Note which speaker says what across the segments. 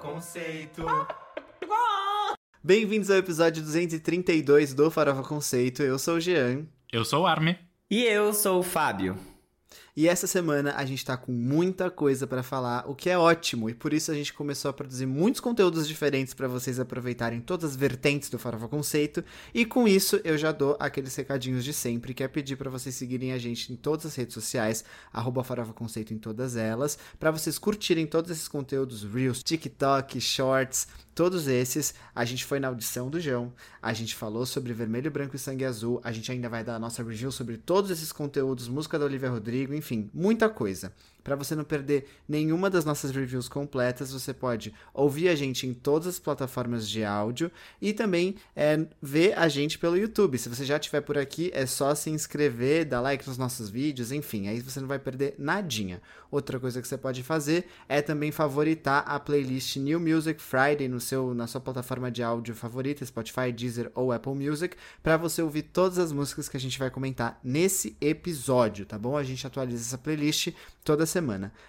Speaker 1: Conceito.
Speaker 2: Bem-vindos ao episódio 232 do Farofa Conceito. Eu sou o Jean.
Speaker 3: Eu sou o Arme.
Speaker 1: E eu sou o Fábio.
Speaker 2: E essa semana a gente tá com muita coisa para falar, o que é ótimo, e por isso a gente começou a produzir muitos conteúdos diferentes para vocês aproveitarem todas as vertentes do Farofa Conceito. E com isso eu já dou aqueles recadinhos de sempre, que é pedir para vocês seguirem a gente em todas as redes sociais, Farofa Conceito em todas elas, para vocês curtirem todos esses conteúdos, Reels, TikTok, Shorts, Todos esses, a gente foi na audição do João, a gente falou sobre Vermelho, Branco e Sangue Azul, a gente ainda vai dar a nossa review sobre todos esses conteúdos, música da Olivia Rodrigo, enfim, muita coisa. Para você não perder nenhuma das nossas reviews completas, você pode ouvir a gente em todas as plataformas de áudio e também é, ver a gente pelo YouTube. Se você já estiver por aqui, é só se inscrever, dar like nos nossos vídeos, enfim, aí você não vai perder nadinha. Outra coisa que você pode fazer é também favoritar a playlist New Music Friday no seu, na sua plataforma de áudio favorita, Spotify, Deezer ou Apple Music, para você ouvir todas as músicas que a gente vai comentar nesse episódio, tá bom? A gente atualiza essa playlist toda semana.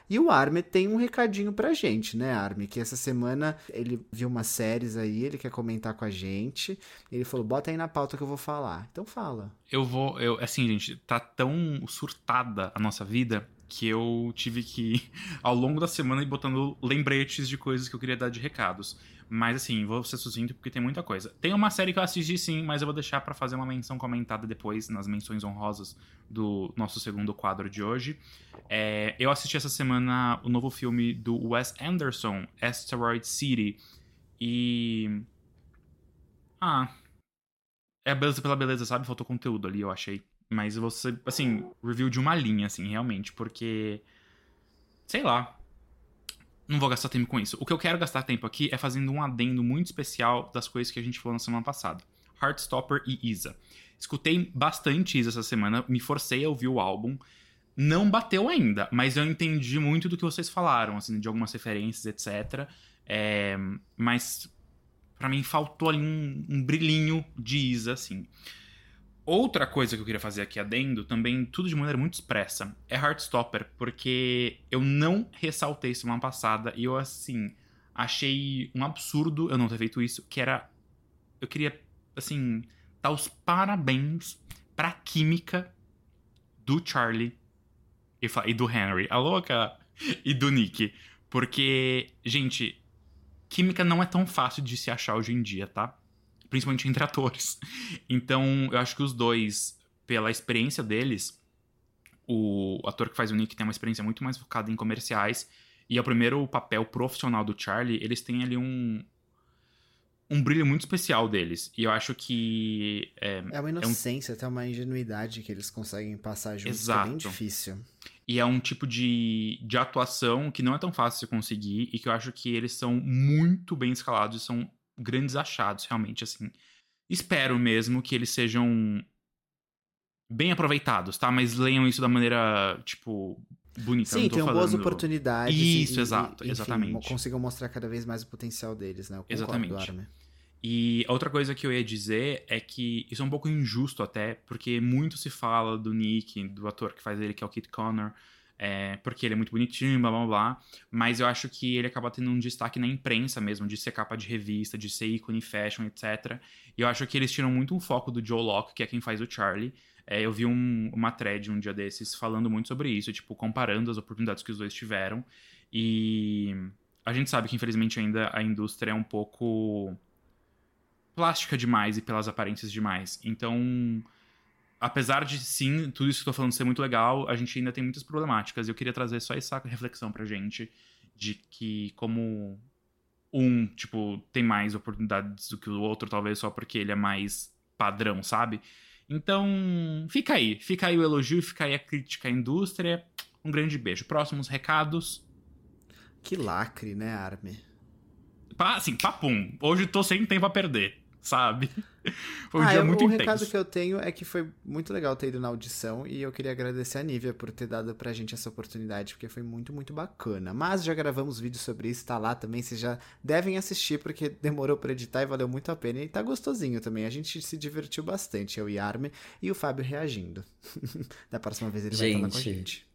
Speaker 2: E o Arme tem um recadinho pra gente, né, Arme? Que essa semana ele viu umas séries aí, ele quer comentar com a gente. Ele falou: bota aí na pauta que eu vou falar. Então fala.
Speaker 3: Eu vou. Eu, assim, gente, tá tão surtada a nossa vida que eu tive que, ao longo da semana, ir botando lembretes de coisas que eu queria dar de recados. Mas assim, vou ser sucinto porque tem muita coisa. Tem uma série que eu assisti sim, mas eu vou deixar para fazer uma menção comentada depois nas menções honrosas do nosso segundo quadro de hoje. É, eu assisti essa semana o novo filme do Wes Anderson, Asteroid City. E. Ah. É beleza pela beleza, sabe? Faltou conteúdo ali, eu achei. Mas você, assim, review de uma linha, assim, realmente, porque. Sei lá. Não vou gastar tempo com isso. O que eu quero gastar tempo aqui é fazendo um adendo muito especial das coisas que a gente falou na semana passada: Heartstopper e Isa. Escutei bastante Isa essa semana, me forcei a ouvir o álbum. Não bateu ainda, mas eu entendi muito do que vocês falaram, assim, de algumas referências, etc. É, mas para mim faltou ali um, um brilhinho de Isa, assim. Outra coisa que eu queria fazer aqui adendo, também tudo de maneira muito expressa, é Heartstopper, porque eu não ressaltei semana passada e eu, assim, achei um absurdo eu não ter feito isso, que era. Eu queria, assim, dar os parabéns pra química do Charlie e, e do Henry, a louca, e do Nick. Porque, gente, química não é tão fácil de se achar hoje em dia, tá? Principalmente entre atores. Então, eu acho que os dois, pela experiência deles, o ator que faz o Nick tem uma experiência muito mais focada em comerciais, e é o primeiro papel profissional do Charlie, eles têm ali um, um brilho muito especial deles. E eu acho que.
Speaker 2: É, é uma inocência, é um... até uma ingenuidade que eles conseguem passar juntos, Exato. é bem difícil.
Speaker 3: E é um tipo de, de atuação que não é tão fácil de conseguir e que eu acho que eles são muito bem escalados e são grandes achados, realmente, assim. Espero mesmo que eles sejam bem aproveitados, tá? Mas leiam isso da maneira, tipo, bonita.
Speaker 2: Sim, tenham boas oportunidades.
Speaker 3: Isso, e, exato,
Speaker 2: e,
Speaker 3: exatamente.
Speaker 2: Enfim, consigam mostrar cada vez mais o potencial deles, né?
Speaker 3: exatamente. E outra coisa que eu ia dizer é que isso é um pouco injusto até, porque muito se fala do Nick, do ator que faz ele, que é o Kit Connor, é, porque ele é muito bonitinho, blá blá blá. Mas eu acho que ele acaba tendo um destaque na imprensa mesmo, de ser capa de revista, de ser ícone fashion, etc. E eu acho que eles tiram muito um foco do Joe Locke, que é quem faz o Charlie. É, eu vi um, uma thread um dia desses falando muito sobre isso, tipo, comparando as oportunidades que os dois tiveram. E a gente sabe que, infelizmente, ainda a indústria é um pouco plástica demais e pelas aparências demais. Então apesar de sim, tudo isso que eu tô falando ser muito legal, a gente ainda tem muitas problemáticas. E eu queria trazer só essa reflexão pra gente de que como um, tipo, tem mais oportunidades do que o outro, talvez só porque ele é mais padrão, sabe? Então, fica aí. Fica aí o elogio, fica aí a crítica à indústria. Um grande beijo. Próximos recados.
Speaker 2: Que lacre, né, Arme?
Speaker 3: Assim, papum. Hoje tô sem tempo a perder sabe?
Speaker 2: Foi um ah, dia eu, muito o intenso. O recado que eu tenho é que foi muito legal ter ido na audição e eu queria agradecer a Nívia por ter dado pra gente essa oportunidade, porque foi muito, muito bacana. Mas já gravamos vídeo sobre isso, tá lá também, vocês já devem assistir, porque demorou pra editar e valeu muito a pena. E tá gostosinho também, a gente se divertiu bastante, eu e Arme, e o Fábio reagindo. da próxima vez ele vai gente, falar com a gente.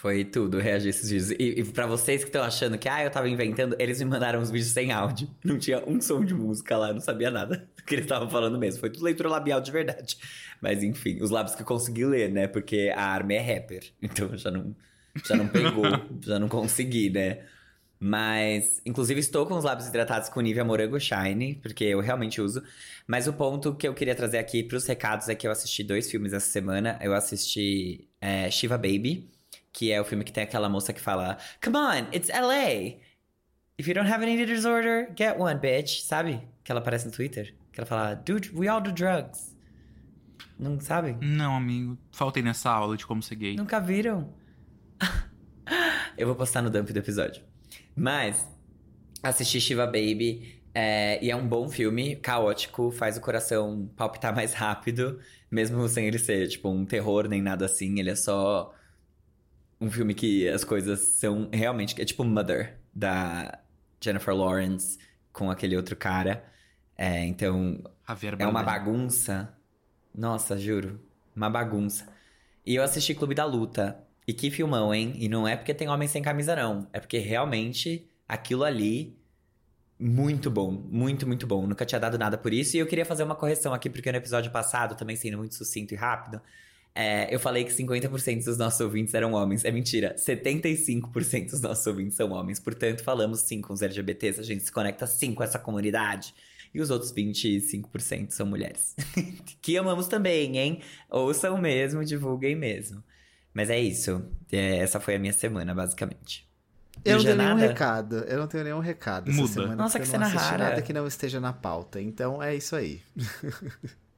Speaker 4: Foi tudo reagir esses vídeos. E, e para vocês que estão achando que, ah, eu tava inventando, eles me mandaram os vídeos sem áudio. Não tinha um som de música lá, não sabia nada do que eles estavam falando mesmo. Foi tudo leitura labial de verdade. Mas enfim, os lábios que eu consegui ler, né? Porque a arma é rapper. Então já não, já não pegou, já não consegui, né? Mas, inclusive, estou com os lábios hidratados com Nivea Morango Shine, porque eu realmente uso. Mas o ponto que eu queria trazer aqui para os recados é que eu assisti dois filmes essa semana. Eu assisti é, Shiva Baby, que é o filme que tem aquela moça que fala: Come on, it's LA! If you don't have an eating disorder, get one, bitch. Sabe? Que ela aparece no Twitter. Que ela fala: Dude, we all do drugs. Não sabe?
Speaker 3: Não, amigo. Faltei nessa aula de como ser gay.
Speaker 4: Nunca viram? eu vou postar no dump do episódio. Mas, assisti Shiva Baby. É, e é um bom filme, caótico, faz o coração palpitar mais rápido, mesmo sem ele ser, tipo, um terror nem nada assim. Ele é só um filme que as coisas são realmente. É tipo Mother, da Jennifer Lawrence, com aquele outro cara. É, então,
Speaker 3: Javier
Speaker 4: é uma bagunça. Nossa, juro. Uma bagunça. E eu assisti Clube da Luta. E que filmão, hein? E não é porque tem homem sem camisa, não. É porque realmente aquilo ali. Muito bom. Muito, muito bom. Nunca tinha dado nada por isso. E eu queria fazer uma correção aqui, porque no episódio passado, também sendo muito sucinto e rápido, é, eu falei que 50% dos nossos ouvintes eram homens. É mentira. 75% dos nossos ouvintes são homens. Portanto, falamos sim com os LGBTs. A gente se conecta sim com essa comunidade. E os outros 25% são mulheres. que amamos também, hein? Ouçam mesmo, divulguem mesmo. Mas é isso. É, essa foi a minha semana, basicamente.
Speaker 2: Eu não
Speaker 4: já
Speaker 2: tenho nenhum recado. Eu não tenho nenhum recado essa
Speaker 3: Muda.
Speaker 2: semana.
Speaker 4: Nossa, que
Speaker 2: eu não
Speaker 4: cena
Speaker 2: assisti
Speaker 4: rara.
Speaker 2: nada que não esteja na pauta. Então é isso aí.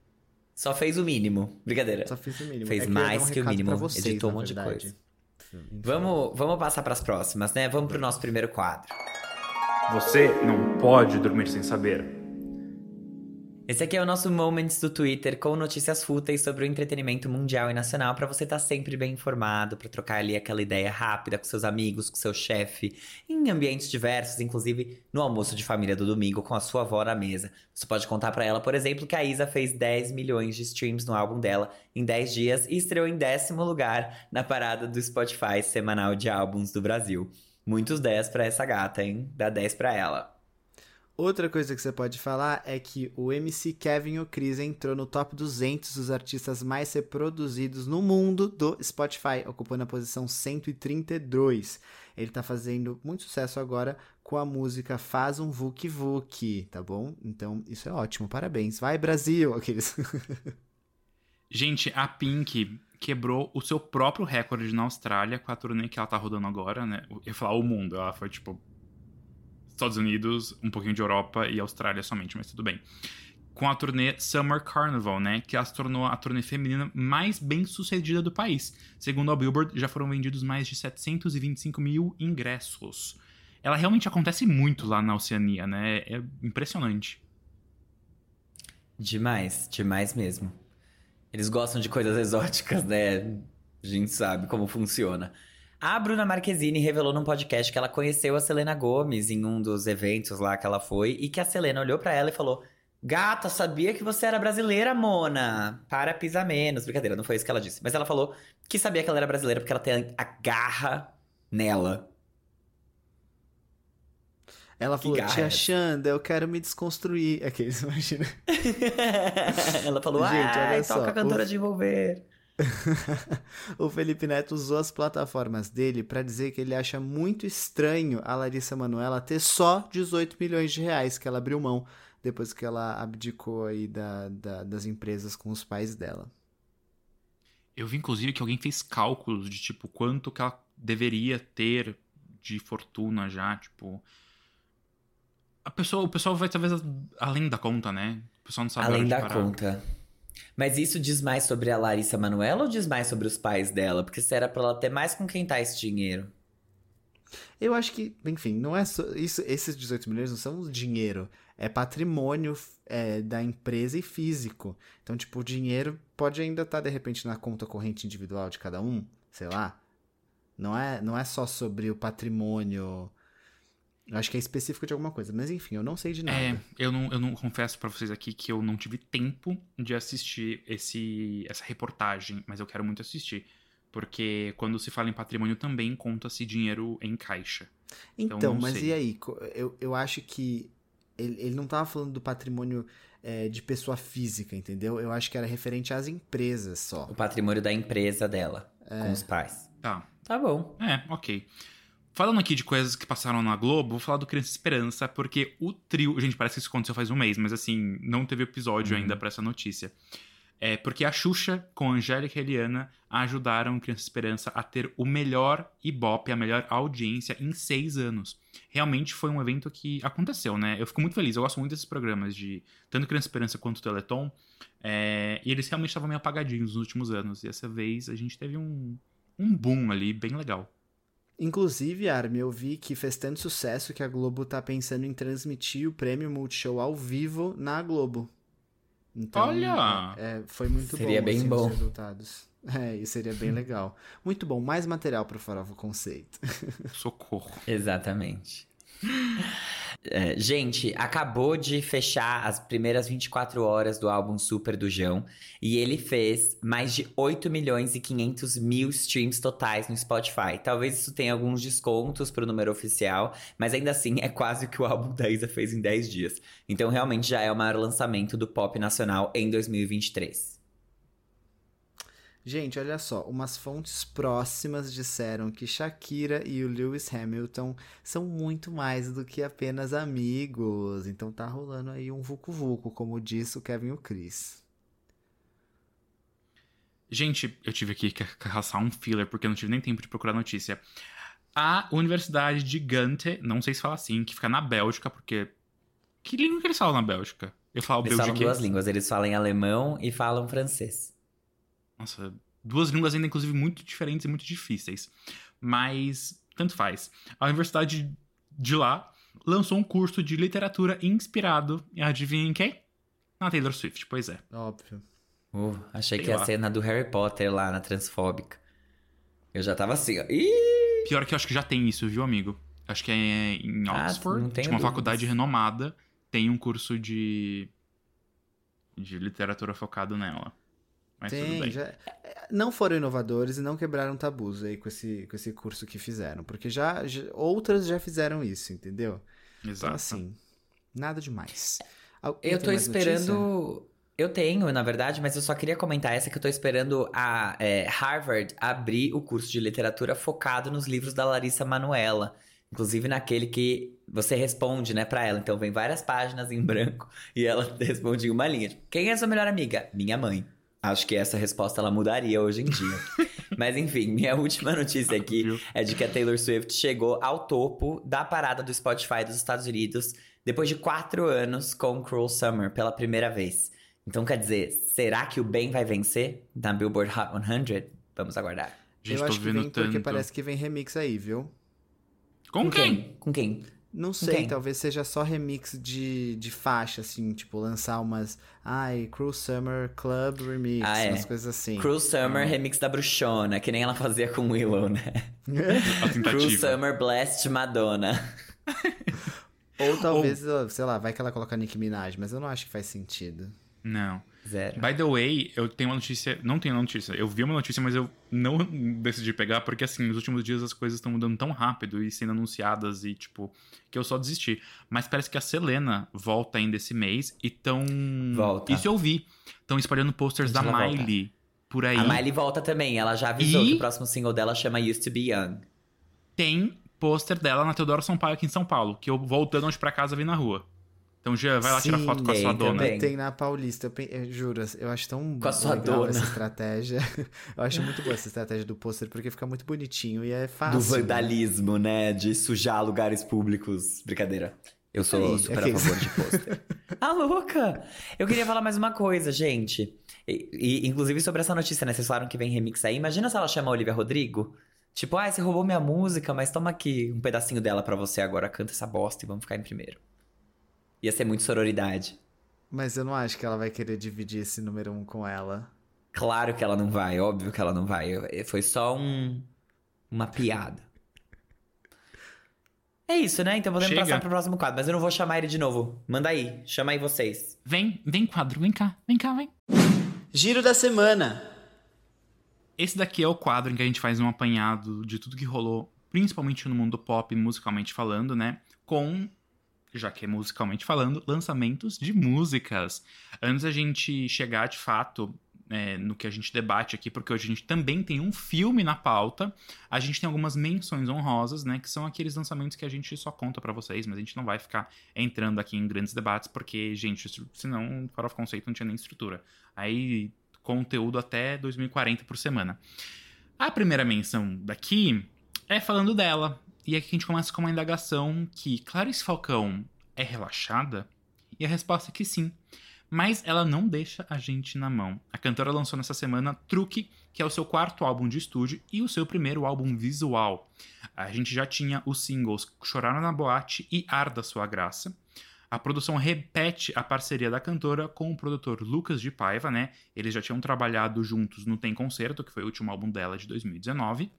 Speaker 4: Só fez o mínimo. Brincadeira.
Speaker 2: Só fiz o mínimo.
Speaker 4: Fez
Speaker 2: É ia dar
Speaker 4: mais
Speaker 2: um
Speaker 4: que o mínimo.
Speaker 2: vocês,
Speaker 4: Editou um monte de coisa.
Speaker 2: Enfim.
Speaker 4: Vamos, vamos passar para as próximas, né? Vamos pro nosso primeiro quadro.
Speaker 3: Você não pode dormir sem saber.
Speaker 4: Esse aqui é o nosso Moments do Twitter com notícias fúteis sobre o entretenimento mundial e nacional para você estar sempre bem informado, para trocar ali aquela ideia rápida com seus amigos, com seu chefe, em ambientes diversos, inclusive no almoço de família do domingo com a sua avó na mesa. Você pode contar para ela, por exemplo, que a Isa fez 10 milhões de streams no álbum dela em 10 dias e estreou em décimo lugar na parada do Spotify semanal de álbuns do Brasil. Muitos 10 para essa gata, hein? Dá 10 para ela.
Speaker 2: Outra coisa que você pode falar é que o MC Kevin O'Cris entrou no top 200 dos artistas mais reproduzidos no mundo do Spotify, ocupando a posição 132. Ele tá fazendo muito sucesso agora com a música Faz um Vuk Vuk, tá bom? Então isso é ótimo, parabéns. Vai Brasil! Aqueles.
Speaker 3: Gente, a Pink quebrou o seu próprio recorde na Austrália com a turnê que ela tá rodando agora, né? Eu ia falar o mundo, ela foi tipo. Estados Unidos, um pouquinho de Europa e Austrália somente, mas tudo bem. Com a turnê Summer Carnival, né? Que se tornou a turnê feminina mais bem sucedida do país. Segundo a Billboard, já foram vendidos mais de 725 mil ingressos. Ela realmente acontece muito lá na Oceania, né? É impressionante.
Speaker 4: Demais, demais mesmo. Eles gostam de coisas exóticas, né? A gente sabe como funciona. A Bruna Marquezine revelou num podcast que ela conheceu a Selena Gomes em um dos eventos lá que ela foi e que a Selena olhou pra ela e falou: Gata, sabia que você era brasileira, Mona? Para, pisa menos. Brincadeira, não foi isso que ela disse. Mas ela falou que sabia que ela era brasileira porque ela tem a garra nela.
Speaker 2: Ela
Speaker 4: Que
Speaker 2: falou,
Speaker 4: é
Speaker 2: tia
Speaker 4: essa?"
Speaker 2: Xanda, eu quero me desconstruir. Aqueles, imagina.
Speaker 4: ela falou:
Speaker 2: Gente, olha
Speaker 4: Ai,
Speaker 2: só,
Speaker 4: toca cantora
Speaker 2: o-
Speaker 4: de envolver.
Speaker 2: o Felipe Neto usou as plataformas dele pra dizer que ele acha muito estranho a Larissa Manoela ter só 18 milhões de reais que ela abriu mão depois que ela abdicou aí da, da- das empresas com os pais dela.
Speaker 3: Eu vi, inclusive, que alguém fez cálculos de, tipo, quanto que ela deveria ter de fortuna já, tipo... A pessoa, o pessoal vai, talvez, além da conta, né? O pessoal não sabe
Speaker 4: Além da
Speaker 3: parar.
Speaker 4: conta. Mas isso diz mais sobre a Larissa Manoela ou diz mais sobre os pais dela? Porque se era pra ela ter mais com quem tá esse dinheiro.
Speaker 2: Eu acho que, enfim, não é só, isso, esses 18 milhões não são dinheiro, é patrimônio é, da empresa e físico. Então, tipo, o dinheiro pode ainda estar, de repente, na conta corrente individual de cada um, sei lá. Não é, não é só sobre o patrimônio. Eu acho que é específico de alguma coisa. Mas, enfim, eu não sei de nada.
Speaker 3: É, eu não, eu não confesso pra vocês aqui que eu não tive tempo de assistir esse, essa reportagem, mas eu quero muito assistir. Porque quando se fala em patrimônio também conta-se dinheiro em caixa. Então,
Speaker 2: Então, mas
Speaker 3: sei.
Speaker 2: e aí? Eu, eu acho que ele, ele não tava falando do patrimônio é, de pessoa física, entendeu? Eu acho que era referente às empresas só.
Speaker 4: O patrimônio da empresa dela,
Speaker 2: É.
Speaker 4: com os pais.
Speaker 3: Tá.
Speaker 4: Tá bom.
Speaker 3: É, ok. Falando aqui de coisas que passaram na Globo, vou falar do Criança Esperança, porque o trio. Gente, parece que isso aconteceu faz um mês, mas assim, não teve episódio
Speaker 4: Uhum.
Speaker 3: ainda pra essa notícia. É porque a Xuxa com a Angélica e a Eliana ajudaram o Criança Esperança a ter o melhor Ibope, a melhor audiência em seis anos. Realmente foi um evento que aconteceu, né? Eu fico muito feliz, eu gosto muito desses programas de tanto Criança Esperança quanto Teleton. É, e eles realmente estavam meio apagadinhos nos últimos anos. E dessa vez a gente teve um, um boom ali, bem legal.
Speaker 2: Inclusive, Armin, eu vi que fez tanto sucesso que a Globo tá pensando em transmitir o prêmio Multishow ao vivo na Globo. Então,
Speaker 3: Olha!
Speaker 2: é, foi muito
Speaker 4: Seria
Speaker 2: bom,
Speaker 4: bem
Speaker 2: assim,
Speaker 4: bom.
Speaker 2: os resultados. É, e seria bem legal. Muito bom, mais material pro Farofa Conceito.
Speaker 3: Socorro.
Speaker 4: Exatamente. É, gente, acabou de fechar as primeiras 24 horas do álbum Super do João e ele fez mais de 8 milhões e 500 mil streams totais no Spotify. Talvez isso tenha alguns descontos pro número oficial, mas ainda assim é quase o que o álbum da Isa fez em 10 dias. Então realmente já é o maior lançamento do pop nacional em 2023.
Speaker 2: Gente, olha só, umas fontes próximas disseram que Shakira e o Lewis Hamilton são muito mais do que apenas amigos. Então tá rolando aí um vucu-vucu, como disse o Kevin e o Chris.
Speaker 3: Gente, eu tive aqui que caçar um filler porque eu não tive nem tempo de procurar notícia. A Universidade de Gante, não sei se fala assim, que fica na Bélgica, porque. Que língua que eles falam na Bélgica? Eu falo
Speaker 4: Eles falam duas línguas, eles falam em alemão e falam francês.
Speaker 3: Nossa, duas línguas ainda, inclusive, muito diferentes e muito difíceis. Mas, tanto faz. A universidade de lá lançou um curso de literatura inspirado, e adivinha em quem? Na Taylor Swift, pois é.
Speaker 2: Óbvio.
Speaker 4: Uh, achei
Speaker 3: Sei
Speaker 4: que ia
Speaker 3: lá.
Speaker 4: ser na do Harry Potter lá na Transfóbica. Eu já tava assim, ó. Ih!
Speaker 3: Pior que eu acho que já tem isso, viu, amigo? Acho que é em
Speaker 4: Ah,
Speaker 3: Oxford,
Speaker 4: não tenho
Speaker 3: de uma
Speaker 4: dúvidas.
Speaker 3: faculdade renomada, tem um curso de de literatura focado nela. Mas tudo
Speaker 2: Tem,
Speaker 3: bem.
Speaker 2: já... é, Não foram inovadores e não quebraram tabus aí com esse, com esse curso que fizeram. Porque já, já- outras já fizeram isso, entendeu? Então,
Speaker 3: Exato.
Speaker 2: assim, nada demais. Alguém
Speaker 4: Eu tô
Speaker 2: mais notícia?
Speaker 4: esperando. Eu tenho, na verdade, mas eu só queria comentar essa que eu tô esperando a é, Harvard abrir o curso de literatura focado nos livros da Larissa Manuela. Inclusive naquele que você responde, né, pra ela. Então vem várias páginas em branco e ela responde em uma linha. Tipo, Quem é sua melhor amiga? Minha mãe. Acho que essa resposta ela mudaria hoje em dia. Mas enfim, minha última notícia aqui é de que a Taylor Swift chegou ao topo da parada do Spotify dos Estados Unidos depois de quatro anos com Cruel Summer pela primeira vez. Então, quer dizer, será que o bem vai vencer na Billboard Hot 100? Vamos aguardar.
Speaker 3: Gente,
Speaker 2: Eu acho que vem
Speaker 3: tanto.
Speaker 2: porque parece que vem remix aí, viu?
Speaker 3: Com quem?
Speaker 4: Com quem?
Speaker 2: Não sei,
Speaker 4: quem?
Speaker 2: talvez seja só remix de, de faixa, assim, tipo, lançar umas. Ai, Cruel Summer Club Remix,
Speaker 4: Ah, é.
Speaker 2: umas coisas assim.
Speaker 4: Cruel Summer remix da Bruxona, que nem ela fazia com Willow, né? Cruel. Summer Blessed Madonna.
Speaker 2: Ou talvez, ó, sei lá, vai que ela coloca Nicki Minaj, mas eu não acho que faz sentido.
Speaker 3: Não.
Speaker 4: Zero.
Speaker 3: By the way, eu tenho uma notícia. Não tenho uma notícia. Eu vi uma notícia, mas eu não decidi pegar, porque assim, nos últimos dias as coisas estão mudando tão rápido e sendo anunciadas e, tipo, que eu só desisti. Mas parece que a Selena volta ainda esse mês e tão.
Speaker 4: Volta.
Speaker 3: Isso eu vi. Estão espalhando posters da
Speaker 4: ela volta?
Speaker 3: Miley por aí.
Speaker 4: A Miley volta também, ela já avisou
Speaker 3: E-
Speaker 4: que o próximo single dela chama Used to Be Young.
Speaker 3: Tem pôster dela na Teodoro Sampaio aqui em São Paulo, que eu voltando hoje pra casa vi na rua. Então, Jean, vai lá tirar
Speaker 2: Sim,
Speaker 3: foto com a sua dona.
Speaker 4: também.
Speaker 2: Tem na Paulista, eu, pen- eu juro, eu acho tão
Speaker 4: Com a sua
Speaker 2: legal
Speaker 4: dona.
Speaker 2: essa estratégia. Eu acho muito boa essa estratégia do pôster, porque fica muito bonitinho e é fácil.
Speaker 4: Do vandalismo, né? De sujar lugares públicos. Brincadeira. Eu sou
Speaker 2: Aí,
Speaker 4: super
Speaker 2: aqueles.
Speaker 4: a favor de pôster. ah, louca! Eu queria falar mais uma coisa, gente. E, e, inclusive sobre essa notícia, né? Vocês falaram que vem remix aí. Imagina se ela chama a Olivia Rodrigo. Tipo, ah, você roubou minha música, mas toma aqui um pedacinho dela pra você agora. Canta essa bosta e vamos ficar em primeiro. Ia ser muito sororidade.
Speaker 2: Mas eu não acho que ela vai querer dividir esse número um com ela.
Speaker 4: Claro que ela não vai, óbvio que ela não vai. Foi só um. Uma piada. É isso, né? Então podemos
Speaker 3: Chega.
Speaker 4: passar pro próximo quadro. Mas eu não vou chamar ele de novo. Manda aí, chama aí vocês.
Speaker 3: Vem, vem, quadro, vem cá, vem cá, vem.
Speaker 2: Giro da semana.
Speaker 3: Esse daqui é o quadro em que a gente faz um apanhado de tudo que rolou, principalmente no mundo pop, musicalmente falando, né? Com, já que é musicalmente falando, lançamentos de músicas. Antes da gente chegar de fato é, no que a gente debate aqui, porque hoje a gente também tem um filme na pauta. A gente tem algumas menções honrosas, né? Que são aqueles lançamentos que a gente só conta para vocês, mas a gente não vai ficar entrando aqui em grandes debates, porque, gente, senão o Farofa Conceito não tinha nem estrutura. Aí, conteúdo até 2040 por semana. A primeira menção daqui é falando dela. E aqui a gente começa com uma indagação que Clarice Falcão é relaxada? E a resposta é que sim mas ela não deixa a gente na mão. A cantora lançou nessa semana Truque, que é o seu quarto álbum de estúdio e o seu primeiro álbum visual. A gente já tinha os singles Chorar na Boate e Arda Sua Graça. A produção repete a parceria da cantora com o produtor Lucas de Paiva, né? Eles já tinham trabalhado juntos no Tem Concerto, que foi o último álbum dela de 2019.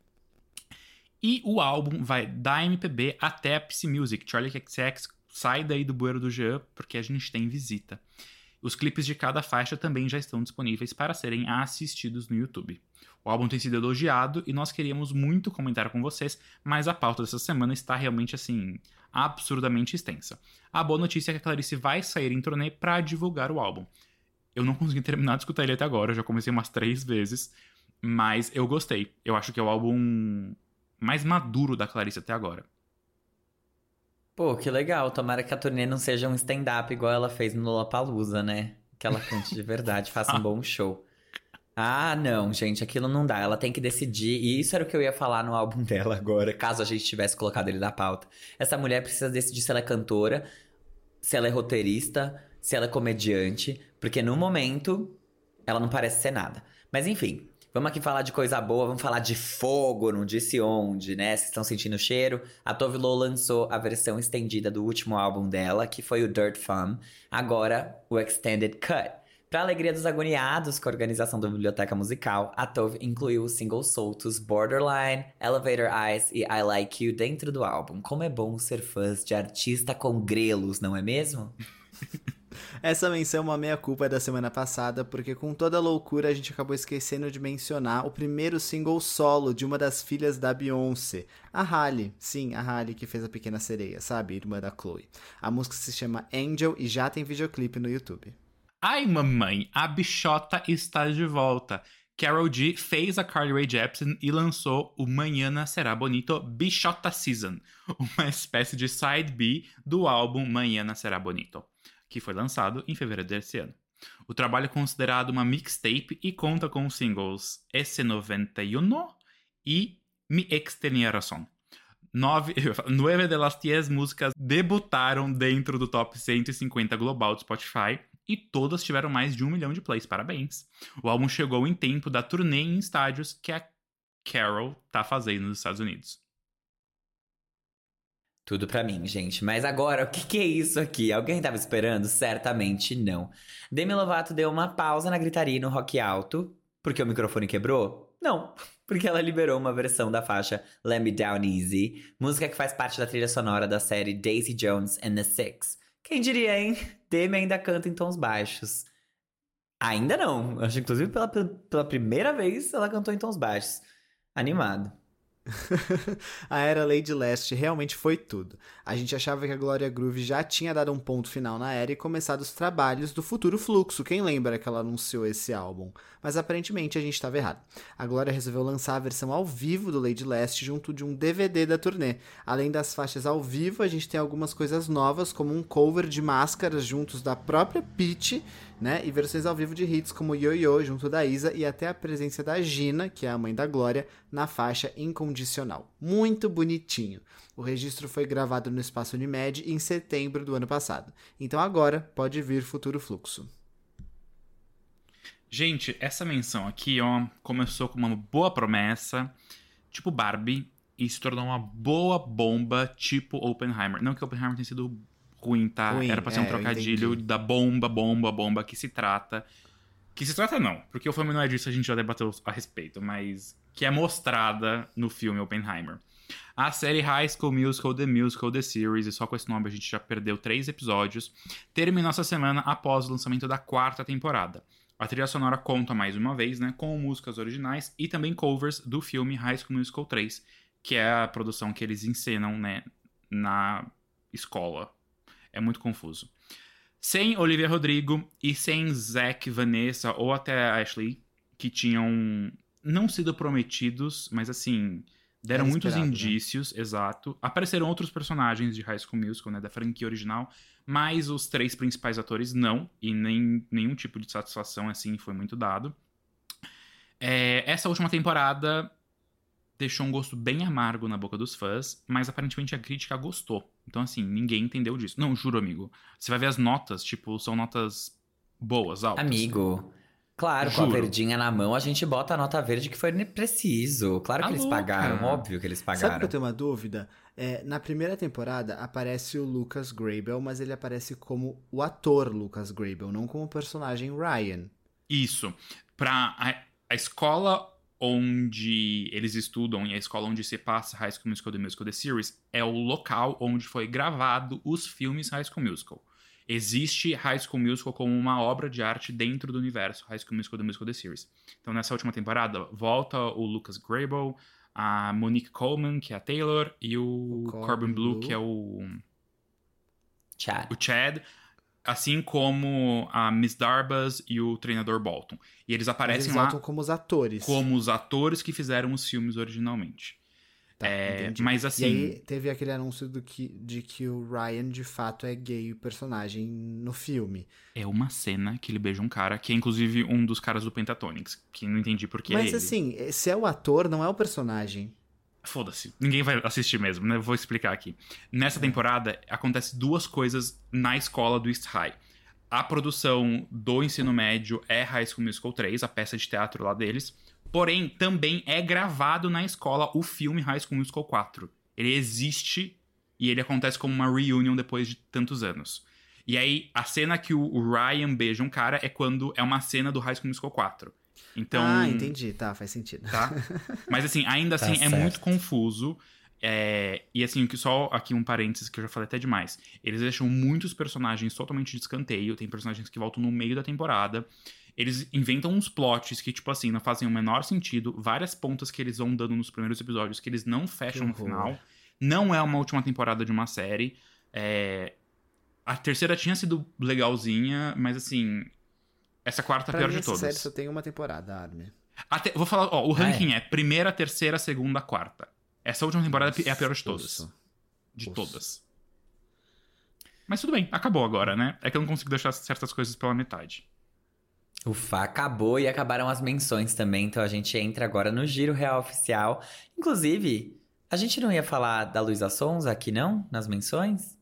Speaker 3: E o álbum vai da MPB até a PC Music. Charlie XX sai daí do bueiro do Jean, porque a gente tem visita. Os clipes de cada faixa também já estão disponíveis para serem assistidos no YouTube. O álbum tem sido elogiado e nós queríamos muito comentar com vocês, mas a pauta dessa semana está realmente assim absurdamente extensa. A boa notícia é que a Clarice vai sair em turnê para divulgar o álbum. Eu não consegui terminar de escutar ele até agora, eu já comecei umas três vezes, mas eu gostei. Eu acho que é o álbum mais maduro da Clarice até agora.
Speaker 4: Pô, que legal. Tomara que a turnê não seja um stand-up igual ela fez no Lollapalooza, né? Que ela cante de verdade, faça um bom show. Ah, não, gente, aquilo não dá. Ela tem que decidir. E isso era o que eu ia falar no álbum dela agora, caso a gente tivesse colocado ele na pauta. Essa mulher precisa decidir se ela é cantora, se ela é roteirista, se ela é comediante, porque no momento ela não parece ser nada. Mas enfim, Vamos aqui falar de coisa boa, vamos falar de fogo, não disse onde, né? Vocês estão sentindo o cheiro? A Tove Lo lançou a versão estendida do último álbum dela, que foi o Dirt Fun. Agora, o Extended Cut. Para alegria dos agoniados com a organização da biblioteca musical, a Tove incluiu os singles soltos Borderline, Elevator Eyes e I Like You dentro do álbum. Como é bom ser fãs de artista com grelos, não é mesmo?
Speaker 2: Essa menção é uma meia-culpa da semana passada, porque com toda a loucura a gente acabou esquecendo de mencionar o primeiro single solo de uma das filhas da Beyoncé, a Halle. Sim, a Halle que fez a Pequena Sereia, sabe? Irmã da Chloe. A música se chama Angel e já tem videoclipe no YouTube.
Speaker 3: Ai, mamãe, a bichota está de volta. Carol G fez a Carly Rae Jepsen e lançou o Manhã Será Bonito Bichota Season, uma espécie de side B do álbum Manhã Será Bonito que foi lançado em fevereiro desse ano. O trabalho é considerado uma mixtape e conta com os singles S91 e Mi Ex Tenía Razón. Nove, nove das dez músicas debutaram dentro do top 150 global do Spotify e todas tiveram mais de um milhão de plays. Parabéns! O álbum chegou em tempo da turnê em estádios que a Carol tá fazendo nos Estados Unidos.
Speaker 4: Tudo para mim, gente. Mas agora, o que, que, é isso aqui? Alguém tava esperando? Certamente não. Demi Lovato deu uma pausa na gritaria no rock alto. Porque o microfone quebrou? Não. Porque ela liberou uma versão da faixa Let Me Down Easy, música que faz parte da trilha sonora da série Daisy Jones and the Six. Quem diria, hein? Demi ainda canta em tons baixos. Ainda não. Acho que, inclusive, pela, pela primeira vez ela cantou em tons baixos. Animado.
Speaker 2: a era Lady Leste realmente foi tudo. A gente achava que a Gloria Groove já tinha dado um ponto final na era e começado os trabalhos do futuro fluxo. Quem lembra que ela anunciou esse álbum? Mas aparentemente a gente estava errado. A Gloria resolveu lançar a versão ao vivo do Lady Leste junto de um DVD da turnê. Além das faixas ao vivo, a gente tem algumas coisas novas, como um cover de máscaras juntos da própria Peach né? E versões ao vivo de hits como Yo-Yo junto da Isa e até a presença da Gina, que é a mãe da Glória, na faixa Incondicional. Muito bonitinho. O registro foi gravado no Espaço Unimed em setembro do ano passado. Então agora pode vir futuro fluxo.
Speaker 3: Gente, essa menção aqui, ó, começou com uma boa promessa, tipo Barbie, e se tornou uma boa bomba, tipo Oppenheimer. Não que Oppenheimer tenha sido ruim, tá? Ruim, Era pra ser um é, trocadilho da bomba, bomba, bomba que se trata. Que se trata não, porque o filme não é disso, a gente já debateu a respeito, mas que é mostrada no filme Oppenheimer. A série High School Musical, The Musical, The Series, e só com esse nome a gente já perdeu três episódios, terminou essa semana após o lançamento da quarta temporada. A trilha sonora conta mais uma vez, né, com músicas originais e também covers do filme High School Musical 3, que é a produção que eles encenam, né, na escola. É muito confuso. Sem Olivia Rodrigo e sem Zack, Vanessa ou até Ashley, que tinham não sido prometidos, mas assim, deram
Speaker 2: Era
Speaker 3: muitos
Speaker 2: né?
Speaker 3: indícios, exato. Apareceram outros personagens de High School Musical, né, da franquia original, mas os três principais atores não, e nem nenhum tipo de satisfação assim foi muito dado. É, essa última temporada deixou um gosto bem amargo na boca dos fãs, mas aparentemente a crítica gostou. Então, assim, ninguém entendeu disso. Não, juro, amigo. Você vai ver as notas, tipo, são notas boas, altas.
Speaker 4: Amigo. Claro, com a
Speaker 3: Juro.
Speaker 4: verdinha na mão, a gente bota a nota verde que foi preciso. Claro que
Speaker 3: Tá
Speaker 4: eles
Speaker 3: louca.
Speaker 4: pagaram, óbvio que eles
Speaker 2: Sabe que
Speaker 4: pagaram.
Speaker 2: eu tenho uma dúvida? É, na primeira temporada aparece o Lucas Grabel, mas ele aparece como o ator Lucas Grabel, não como o personagem Ryan.
Speaker 3: Isso. Pra a, a escola onde eles estudam e a escola onde se passa High School Musical The Musical The Series é o local onde foi gravado os filmes High School Musical. Existe High School Musical como uma obra de arte dentro do universo High School Musical The Musical The Series. Então nessa última temporada volta o Lucas Grable, a Monique Coleman, que é a Taylor, e o,
Speaker 2: O Corbin
Speaker 3: Blue,
Speaker 2: Blue.
Speaker 3: que é o
Speaker 4: Chad.
Speaker 3: o Chad, assim como a Miss Darbus e o treinador Bolton. E eles aparecem
Speaker 2: eles
Speaker 3: lá
Speaker 2: como os atores.
Speaker 3: como os atores que fizeram os filmes originalmente.
Speaker 2: Tá,
Speaker 3: É, mas
Speaker 2: E
Speaker 3: assim,
Speaker 2: aí teve aquele anúncio do que, de que o Ryan de fato é gay, o personagem no filme.
Speaker 3: é uma cena que ele beija um cara, que é inclusive um dos caras do Pentatonix, que não entendi porque é
Speaker 2: Mas
Speaker 3: ele.
Speaker 2: assim, se é o ator, não é o personagem.
Speaker 3: Foda-se, ninguém vai assistir mesmo, né? Vou explicar aqui. Nessa temporada, acontece duas coisas na escola do East High. A produção do ensino médio é High School Musical 3, a peça de teatro lá deles. Porém, também é gravado na escola o filme High School Musical 4. Ele existe e ele acontece como uma reunion depois de tantos anos. E aí, a cena que o Ryan beija um cara é quando é uma cena do High School Musical 4. Então,
Speaker 2: Ah, entendi. Tá, faz sentido.
Speaker 3: tá? Mas assim, ainda
Speaker 4: Tá
Speaker 3: assim, é
Speaker 4: certo.
Speaker 3: muito confuso. É, e assim, que só aqui um parênteses que eu já falei até demais. Eles deixam muitos personagens totalmente de escanteio. Tem personagens que voltam no meio da temporada. Eles inventam uns plots que, tipo assim, não fazem o menor sentido. Várias pontas que eles vão dando nos primeiros episódios que eles não fecham no final. Não é uma última temporada de uma série. É, A terceira tinha sido legalzinha, mas assim. Essa quarta é a
Speaker 2: Pra
Speaker 3: pior
Speaker 2: mim,
Speaker 3: de todas.
Speaker 2: série só tem uma temporada, Armin.
Speaker 3: Até- vou falar, ó, o
Speaker 4: Ah,
Speaker 3: ranking é? primeira, terceira, segunda, quarta. Essa última temporada é a pior de todas. De todas. Mas tudo bem, acabou agora, né? É que eu não consigo deixar certas coisas pela metade.
Speaker 4: Ufa, acabou e acabaram as menções também, então a gente entra agora no Giro Real Oficial. Inclusive, a gente não ia falar da Luísa Sonza aqui, não? Nas menções?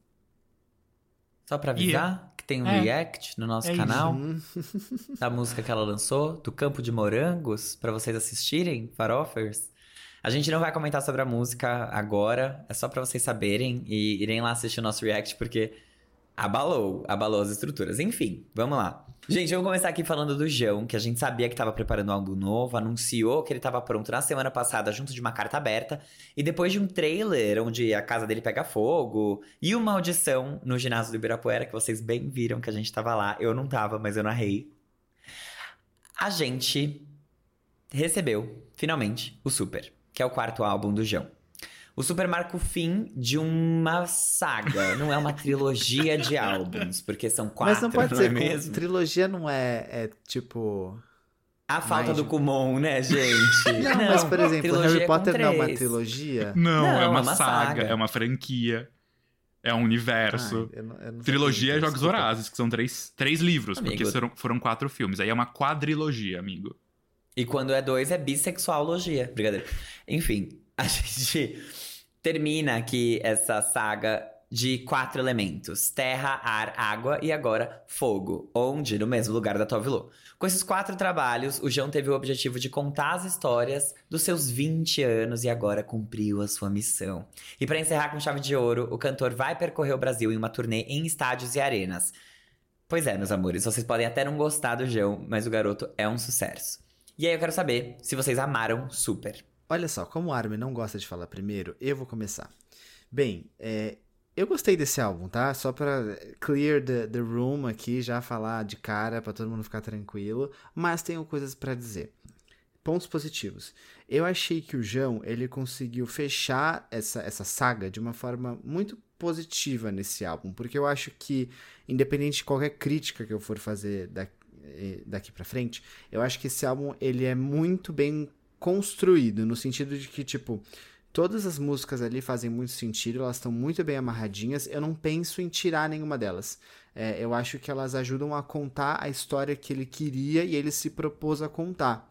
Speaker 4: Só pra avisar tem um
Speaker 3: É.
Speaker 4: react no nosso
Speaker 3: É
Speaker 4: canal
Speaker 2: Hum,
Speaker 4: da música que ela lançou, do Campo de Morangos, pra vocês assistirem, Farofers. A gente não vai comentar sobre a música agora, é só pra vocês saberem e irem lá assistir o nosso react, porque abalou, abalou as estruturas. Enfim, vamos lá. Gente, vamos começar aqui falando do João, que a gente sabia que tava preparando álbum novo, anunciou que ele tava pronto na semana passada junto de uma carta aberta, e depois de um trailer onde a casa dele pega fogo, e uma audição no ginásio do Ibirapuera, que vocês bem viram que a gente tava lá, eu não tava, mas eu narrei. A gente recebeu, finalmente, o Super, que é o quarto álbum do João. O Super marca o fim de uma saga, não é uma trilogia de álbuns, porque são quatro,
Speaker 2: Mas não pode
Speaker 4: é
Speaker 2: ser. com-
Speaker 4: mesmo?
Speaker 2: Trilogia não é, é tipo.
Speaker 4: A falta
Speaker 2: mais
Speaker 4: do Kumon, né, gente?
Speaker 2: Não, mas por exemplo, Harry
Speaker 4: é
Speaker 2: Potter não é uma trilogia.
Speaker 3: Não,
Speaker 4: Não,
Speaker 3: é, uma
Speaker 4: é uma
Speaker 3: saga,
Speaker 4: saga.
Speaker 3: é uma franquia, é um universo.
Speaker 2: Ai, eu não- eu não
Speaker 3: Trilogia é Jogos
Speaker 2: desculpa.
Speaker 3: Vorazes, que são três, três livros,
Speaker 4: Amigo.
Speaker 3: porque foram, foram quatro filmes. Aí é uma quadrilogia, amigo.
Speaker 4: E quando é dois, é bissexualogia. Brincadeira. Enfim, a gente termina aqui essa saga de quatro elementos: terra, ar, água e agora fogo, onde no mesmo lugar da Tovilô. Com esses quatro trabalhos, o João teve o objetivo de contar as histórias dos seus 20 anos e agora cumpriu a sua missão. E para encerrar com chave de ouro, o cantor vai percorrer o Brasil em uma turnê em estádios e arenas. Pois é, meus amores, vocês podem até não gostar do João, mas o garoto é um sucesso. E aí eu quero saber se vocês amaram super.
Speaker 2: Olha só, como o Armin não gosta de falar primeiro, eu vou começar. Bem, é, Eu gostei desse álbum, tá? Só pra clear the, the room aqui, já falar de cara, pra todo mundo ficar tranquilo. Mas tenho coisas pra dizer. Pontos positivos. Eu achei que o João, ele conseguiu fechar essa, essa saga de uma forma muito positiva nesse álbum. Porque eu acho que, independente de qualquer crítica que eu for fazer daqui, daqui pra frente, eu acho que esse álbum, ele é muito bem construído. No sentido de que, tipo Todas as músicas ali fazem muito sentido, elas estão muito bem amarradinhas. Eu não penso em tirar nenhuma delas. É, eu acho que elas ajudam a contar a história que ele queria e ele se propôs a contar.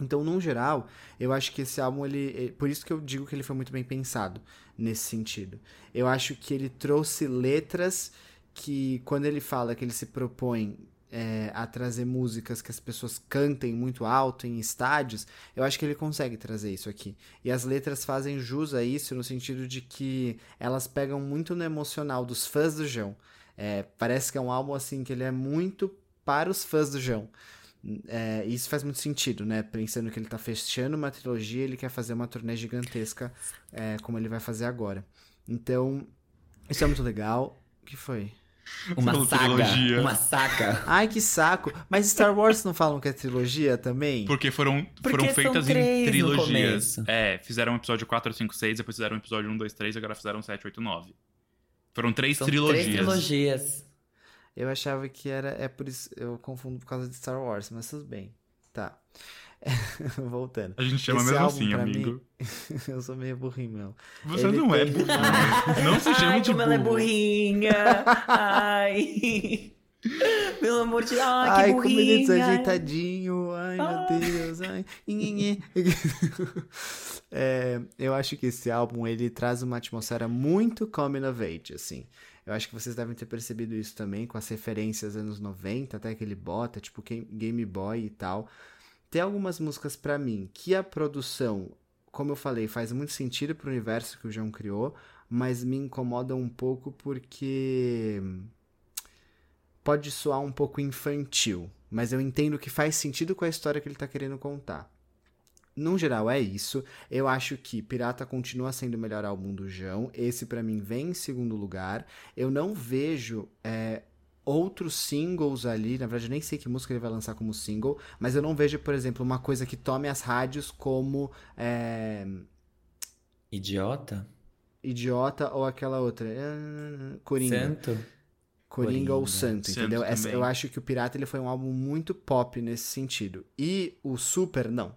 Speaker 2: Então, no geral, eu acho que esse álbum, ele, por isso que eu digo que ele foi muito bem pensado nesse sentido. Eu acho que ele trouxe letras que, quando ele fala que ele se propõe é, a trazer músicas que as pessoas cantem muito alto em estádios, eu acho que ele consegue trazer isso aqui. E as letras fazem jus a isso no sentido de que elas pegam muito no emocional dos fãs do João. É, parece que é um álbum assim que ele é muito para os fãs do João. É, isso faz muito sentido, né? Pensando que ele tá fechando uma trilogia, ele quer fazer uma turnê gigantesca, é, como ele vai fazer agora. Então, isso é muito legal. O que foi?
Speaker 4: Uma saga. Trilogia. Uma saga.
Speaker 2: Ai, que saco. Mas Star Wars não falam que é trilogia também?
Speaker 3: Porque foram,
Speaker 4: Porque
Speaker 3: foram feitas em
Speaker 4: trilogias.
Speaker 3: É, fizeram um episódio 4, 5, 6, depois fizeram um episódio 1, 2, 3, agora fizeram 7, 8, 9. Foram três
Speaker 4: São
Speaker 3: trilogias.
Speaker 4: Três trilogias.
Speaker 2: Eu achava que era. É por isso. Eu confundo por causa de Star Wars, mas tudo bem. Tá. Voltando.
Speaker 3: A gente chama Esse mesmo assim, amigo.
Speaker 2: Mim, eu sou meio burrinho, meu.
Speaker 3: Você Ele não é burrinho. Não se chama
Speaker 4: Ai,
Speaker 3: de
Speaker 4: como
Speaker 3: burro.
Speaker 4: ela é burrinha. Ai. Pelo amor de Deus, ai, que
Speaker 2: ai,
Speaker 4: burrinha.
Speaker 2: como ele é desajeitadinho. Ai, meu Deus. Ai. é, eu acho que esse álbum, ele traz uma atmosfera muito coming of age, assim. Eu acho que vocês devem ter percebido isso também, com as referências anos 90, até que ele bota, tipo Game Boy e tal. Tem algumas músicas para mim que a produção, como eu falei, faz muito sentido pro universo que o João criou, mas me incomoda um pouco porque pode soar um pouco infantil, mas eu entendo que faz sentido com a história que ele tá querendo contar. No geral é isso. Eu acho que Pirata continua sendo o melhor álbum do João. Esse para mim vem em segundo lugar. Eu não vejo é, outros singles ali. Na verdade, eu nem sei que música ele vai lançar como single. Mas eu não vejo, por exemplo, uma coisa que tome as rádios como. É...
Speaker 4: Idiota?
Speaker 2: Idiota ou aquela outra. Coringa.
Speaker 4: Santo?
Speaker 2: Coringa, Coringa. ou Santo, entendeu?
Speaker 3: Santo
Speaker 2: Essa, eu acho que o Pirata ele foi um álbum muito pop nesse sentido. E o Super, não.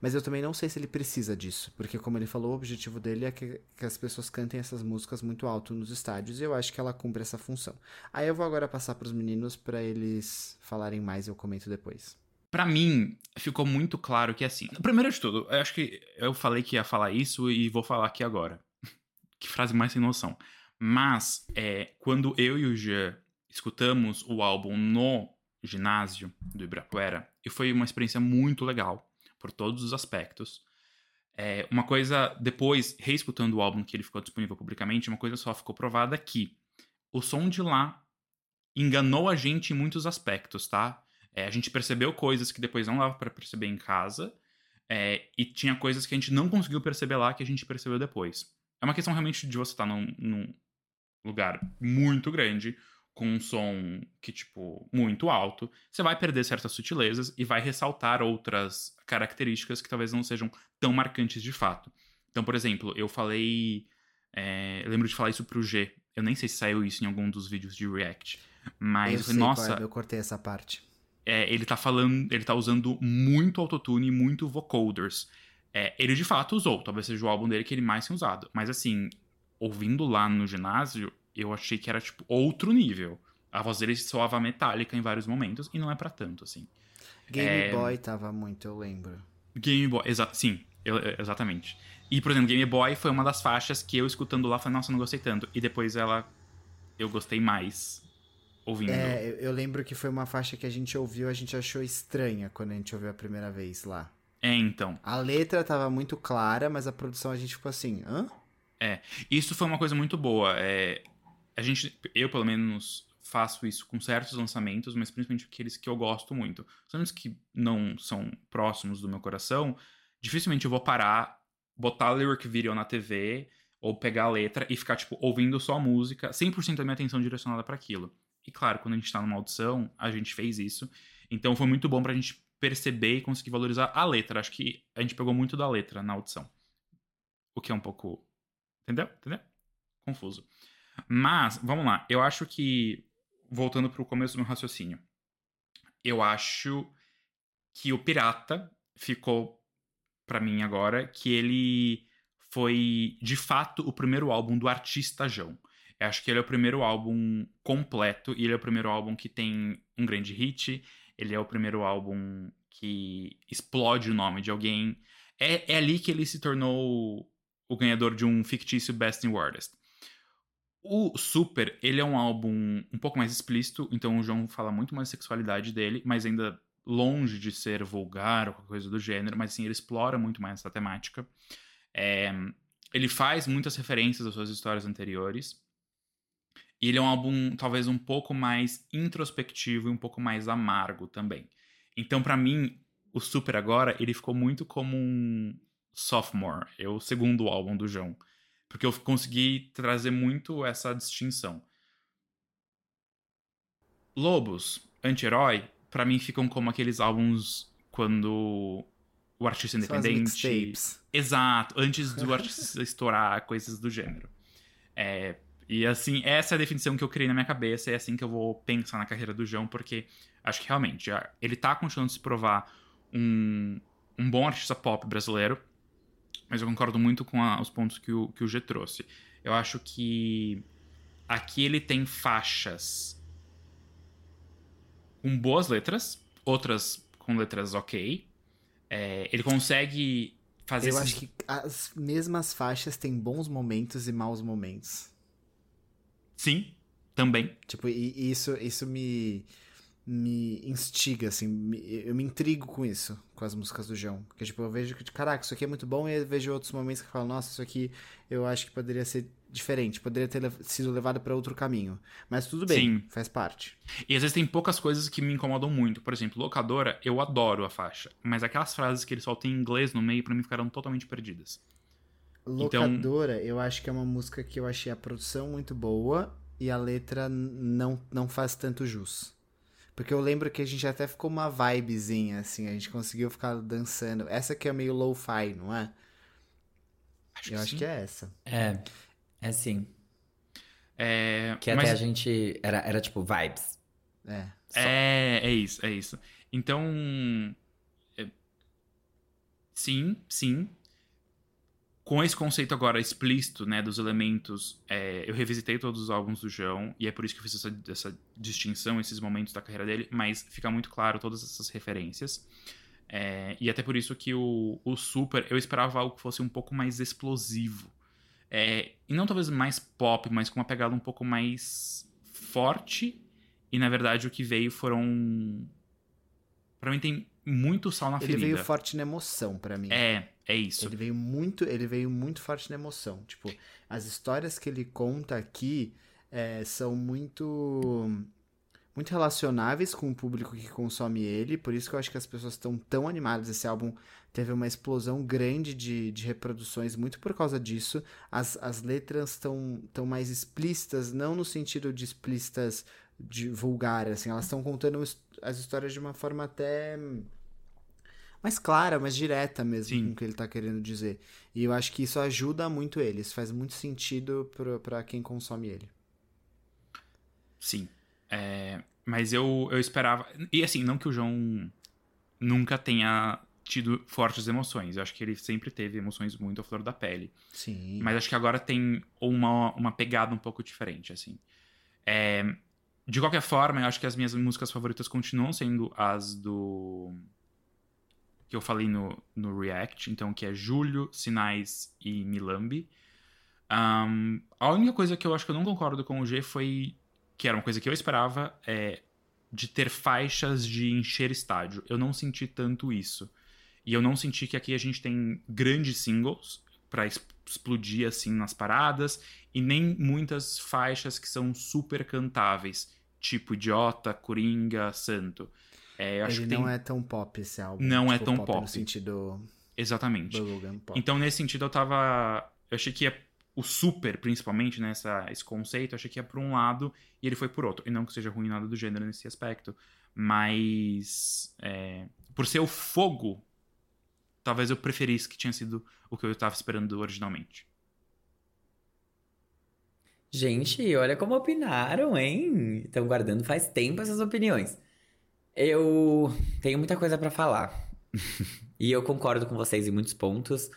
Speaker 2: Mas eu também não sei se ele precisa disso, porque como ele falou, o objetivo dele é que, que, as pessoas cantem essas músicas muito alto nos estádios, e eu acho que ela cumpre essa função. Aí eu vou agora passar para os meninos para eles falarem mais, eu comento depois.
Speaker 3: Para mim, ficou muito claro que assim, primeiro de tudo, eu acho que eu falei que ia falar isso e vou falar aqui agora. que frase mais sem noção. Mas é, quando eu e o Jean escutamos o álbum no ginásio do Ibirapuera, e foi uma experiência muito legal por todos os aspectos. É, uma coisa, depois, reescutando o álbum que ele ficou disponível publicamente, uma coisa só ficou provada que o som de lá enganou a gente em muitos aspectos, tá? É, a gente percebeu coisas que depois não dava para perceber em casa, é, e tinha coisas que a gente não conseguiu perceber lá que a gente percebeu depois. É uma questão realmente de você estar num, num lugar muito grande, com um som que, tipo, muito alto, você vai perder certas sutilezas e vai ressaltar outras características que talvez não sejam tão marcantes de fato. Então, por exemplo, eu falei. É, eu lembro de falar isso pro G. Eu nem sei se saiu isso em algum dos vídeos de React. Mas
Speaker 2: eu
Speaker 3: eu falei, nossa.
Speaker 2: É, eu cortei essa parte.
Speaker 3: É, ele tá falando. Ele tá usando muito autotune e muito vocoders. É, ele de fato usou, talvez seja o álbum dele que ele mais tem usado. Mas assim, ouvindo lá no ginásio, eu achei que era, tipo, outro nível. A voz dele soava metálica em vários momentos, e não é para tanto, assim.
Speaker 2: Game
Speaker 3: É,
Speaker 2: Boy tava muito, eu lembro.
Speaker 3: Game Boy, exa sim, eu- exatamente. E, por exemplo, Game Boy foi uma das faixas que eu escutando lá falei, nossa, não gostei tanto. E depois ela. Eu gostei mais ouvindo.
Speaker 2: É, eu, eu lembro que foi uma faixa que a gente ouviu, a gente achou estranha quando a gente ouviu a primeira vez lá.
Speaker 3: É, então.
Speaker 2: A letra tava muito clara, mas a produção a gente ficou assim, hã?
Speaker 3: Isso foi uma coisa muito boa. É, a gente, eu pelo menos faço isso com certos lançamentos, mas principalmente aqueles que eu gosto muito. Os lançamentos que não são próximos do meu coração, dificilmente eu vou parar, botar lyric video na TV, ou pegar a letra e ficar, tipo, ouvindo só a música, 100% da minha atenção direcionada para aquilo. E claro, quando a gente tá numa audição, a gente fez isso. Então foi muito bom pra gente perceber e conseguir valorizar a letra. Acho que a gente pegou muito da letra na audição. O que é um pouco. Entendeu? Entendeu? Confuso. Mas, vamos lá. Eu acho que. Voltando pro começo do meu raciocínio. Eu acho que o Pirata ficou para mim agora que ele foi de fato o primeiro álbum do artista João. Eu acho que ele é o primeiro álbum completo e ele é o primeiro álbum que tem um grande hit. Ele é o primeiro álbum que explode o nome de alguém. É, é ali que ele se tornou o ganhador de um fictício Best New Artist. O Super, ele é um álbum um pouco mais explícito, então o João fala muito mais sexualidade dele, mas ainda longe de ser vulgar ou coisa do gênero, mas sim, ele explora muito mais essa temática. É, ele faz muitas referências às suas histórias anteriores. E ele é um álbum talvez um pouco mais introspectivo e um pouco mais amargo também. Então, para mim, o Super agora, ele ficou muito como um sophomore, é o segundo álbum do João. Porque eu consegui trazer muito essa distinção. Lobos, Anti-Herói, pra mim ficam como aqueles álbuns quando o artista independente. Exato, antes do artista estourar coisas do gênero. É, e assim, essa é a definição que eu criei na minha cabeça, é assim que eu vou pensar na carreira do João, porque acho que realmente ele tá continuando a se provar um, um bom artista pop brasileiro, mas eu concordo muito com a- os pontos que o, que o G trouxe. Eu acho que aqui ele tem faixas com boas letras, outras com letras ok. É, ele consegue fazer
Speaker 2: Eu
Speaker 3: esses-
Speaker 2: acho que as mesmas faixas têm bons momentos e maus momentos.
Speaker 3: Sim, também.
Speaker 2: Tipo, e isso, isso me, me instiga, assim, me- eu me intrigo com isso, com as músicas do João. Porque, tipo, eu vejo que, caraca, isso aqui é muito bom, e eu vejo outros momentos que eu falo, nossa, isso aqui eu acho que poderia ser diferente, poderia ter lev- sido levado pra outro caminho. Mas tudo bem,
Speaker 3: Sim.
Speaker 2: faz parte.
Speaker 3: E às vezes tem poucas coisas que me incomodam muito. Por exemplo, locadora, eu adoro a faixa. Mas aquelas frases que ele solta em inglês no meio, pra mim, ficaram totalmente perdidas. Então-
Speaker 2: Locadora, eu acho que é uma música que eu achei a produção muito boa e a letra não, não faz tanto jus. Porque eu lembro que a gente até ficou uma vibezinha, assim, a gente conseguiu ficar dançando. Essa que é meio lo-fi, não é?
Speaker 3: Acho
Speaker 2: eu acho
Speaker 3: sim.
Speaker 2: que é essa.
Speaker 4: É, é sim.
Speaker 3: É,
Speaker 4: Que
Speaker 3: mas
Speaker 4: até a gente. Era, era tipo vibes.
Speaker 2: É.
Speaker 3: É, é isso, é isso. Então. é, Sim, sim. Com esse conceito agora explícito, né, dos elementos, é, eu revisitei todos os álbuns do João, e é por isso que eu fiz essa, essa distinção, esses momentos da carreira dele, mas fica muito claro todas essas referências. É, e até por isso que o, o Super, eu esperava algo que fosse um pouco mais explosivo. É, e não talvez mais pop, mas com uma pegada um pouco mais forte. E na verdade o que veio foram. Pra mim tem muito sal na
Speaker 2: Ele
Speaker 3: ferida.
Speaker 2: veio forte na emoção pra mim.
Speaker 3: É, é isso.
Speaker 2: Ele veio muito, ele veio muito forte na emoção. Tipo, as histórias que ele conta aqui é, são muito muito relacionáveis com o público que consome ele, por isso que eu acho que as pessoas estão tão animadas. Esse álbum teve uma explosão grande de, de reproduções, muito por causa disso. As, as letras estão tão mais explícitas, não no sentido de explícitas de vulgar, assim, elas estão contando as histórias de uma forma até mais clara, mais direta mesmo
Speaker 3: Sim.
Speaker 2: com o que ele tá querendo dizer. E eu acho que isso ajuda muito ele, isso faz muito sentido pra quem consome ele.
Speaker 3: Sim. É, mas eu, eu esperava. E assim, não que o João nunca tenha tido fortes emoções. Eu acho que ele sempre teve emoções muito à flor da pele.
Speaker 2: Sim.
Speaker 3: Mas acho que agora tem uma, uma pegada um pouco diferente, assim. É, de qualquer forma, eu acho que as minhas músicas favoritas continuam sendo as do. que eu falei no, no React, então, que é Julho, Sinais e Milambi. Ahn, a única coisa que eu acho que eu não concordo com o G foi. que era uma coisa que eu esperava, é de ter faixas de encher estádio. Eu não senti tanto isso. E eu não senti que aqui a gente tem grandes singles es- explodir assim nas paradas e nem muitas faixas que são super cantáveis, tipo Idiota, Coringa, Santo. É, eu acho
Speaker 2: ele
Speaker 3: que
Speaker 2: não
Speaker 3: tem...
Speaker 2: é tão pop esse álbum.
Speaker 3: Não é
Speaker 2: Tipo,
Speaker 3: tão
Speaker 2: No
Speaker 3: pop.
Speaker 2: sentido
Speaker 3: Exatamente.
Speaker 2: pop.
Speaker 3: Então, nesse sentido, eu tava. Eu achei que ia o super, principalmente, nessa, esse conceito, eu achei que ia por um lado e ele foi por outro. E não que seja ruim nada do gênero nesse aspecto, mas é, por ser o fogo, talvez eu preferisse que tinha sido o que eu estava esperando originalmente.
Speaker 4: Gente, olha como opinaram, hein? Estão guardando faz tempo essas opiniões. Eu tenho muita coisa pra falar. e eu concordo com vocês em muitos pontos.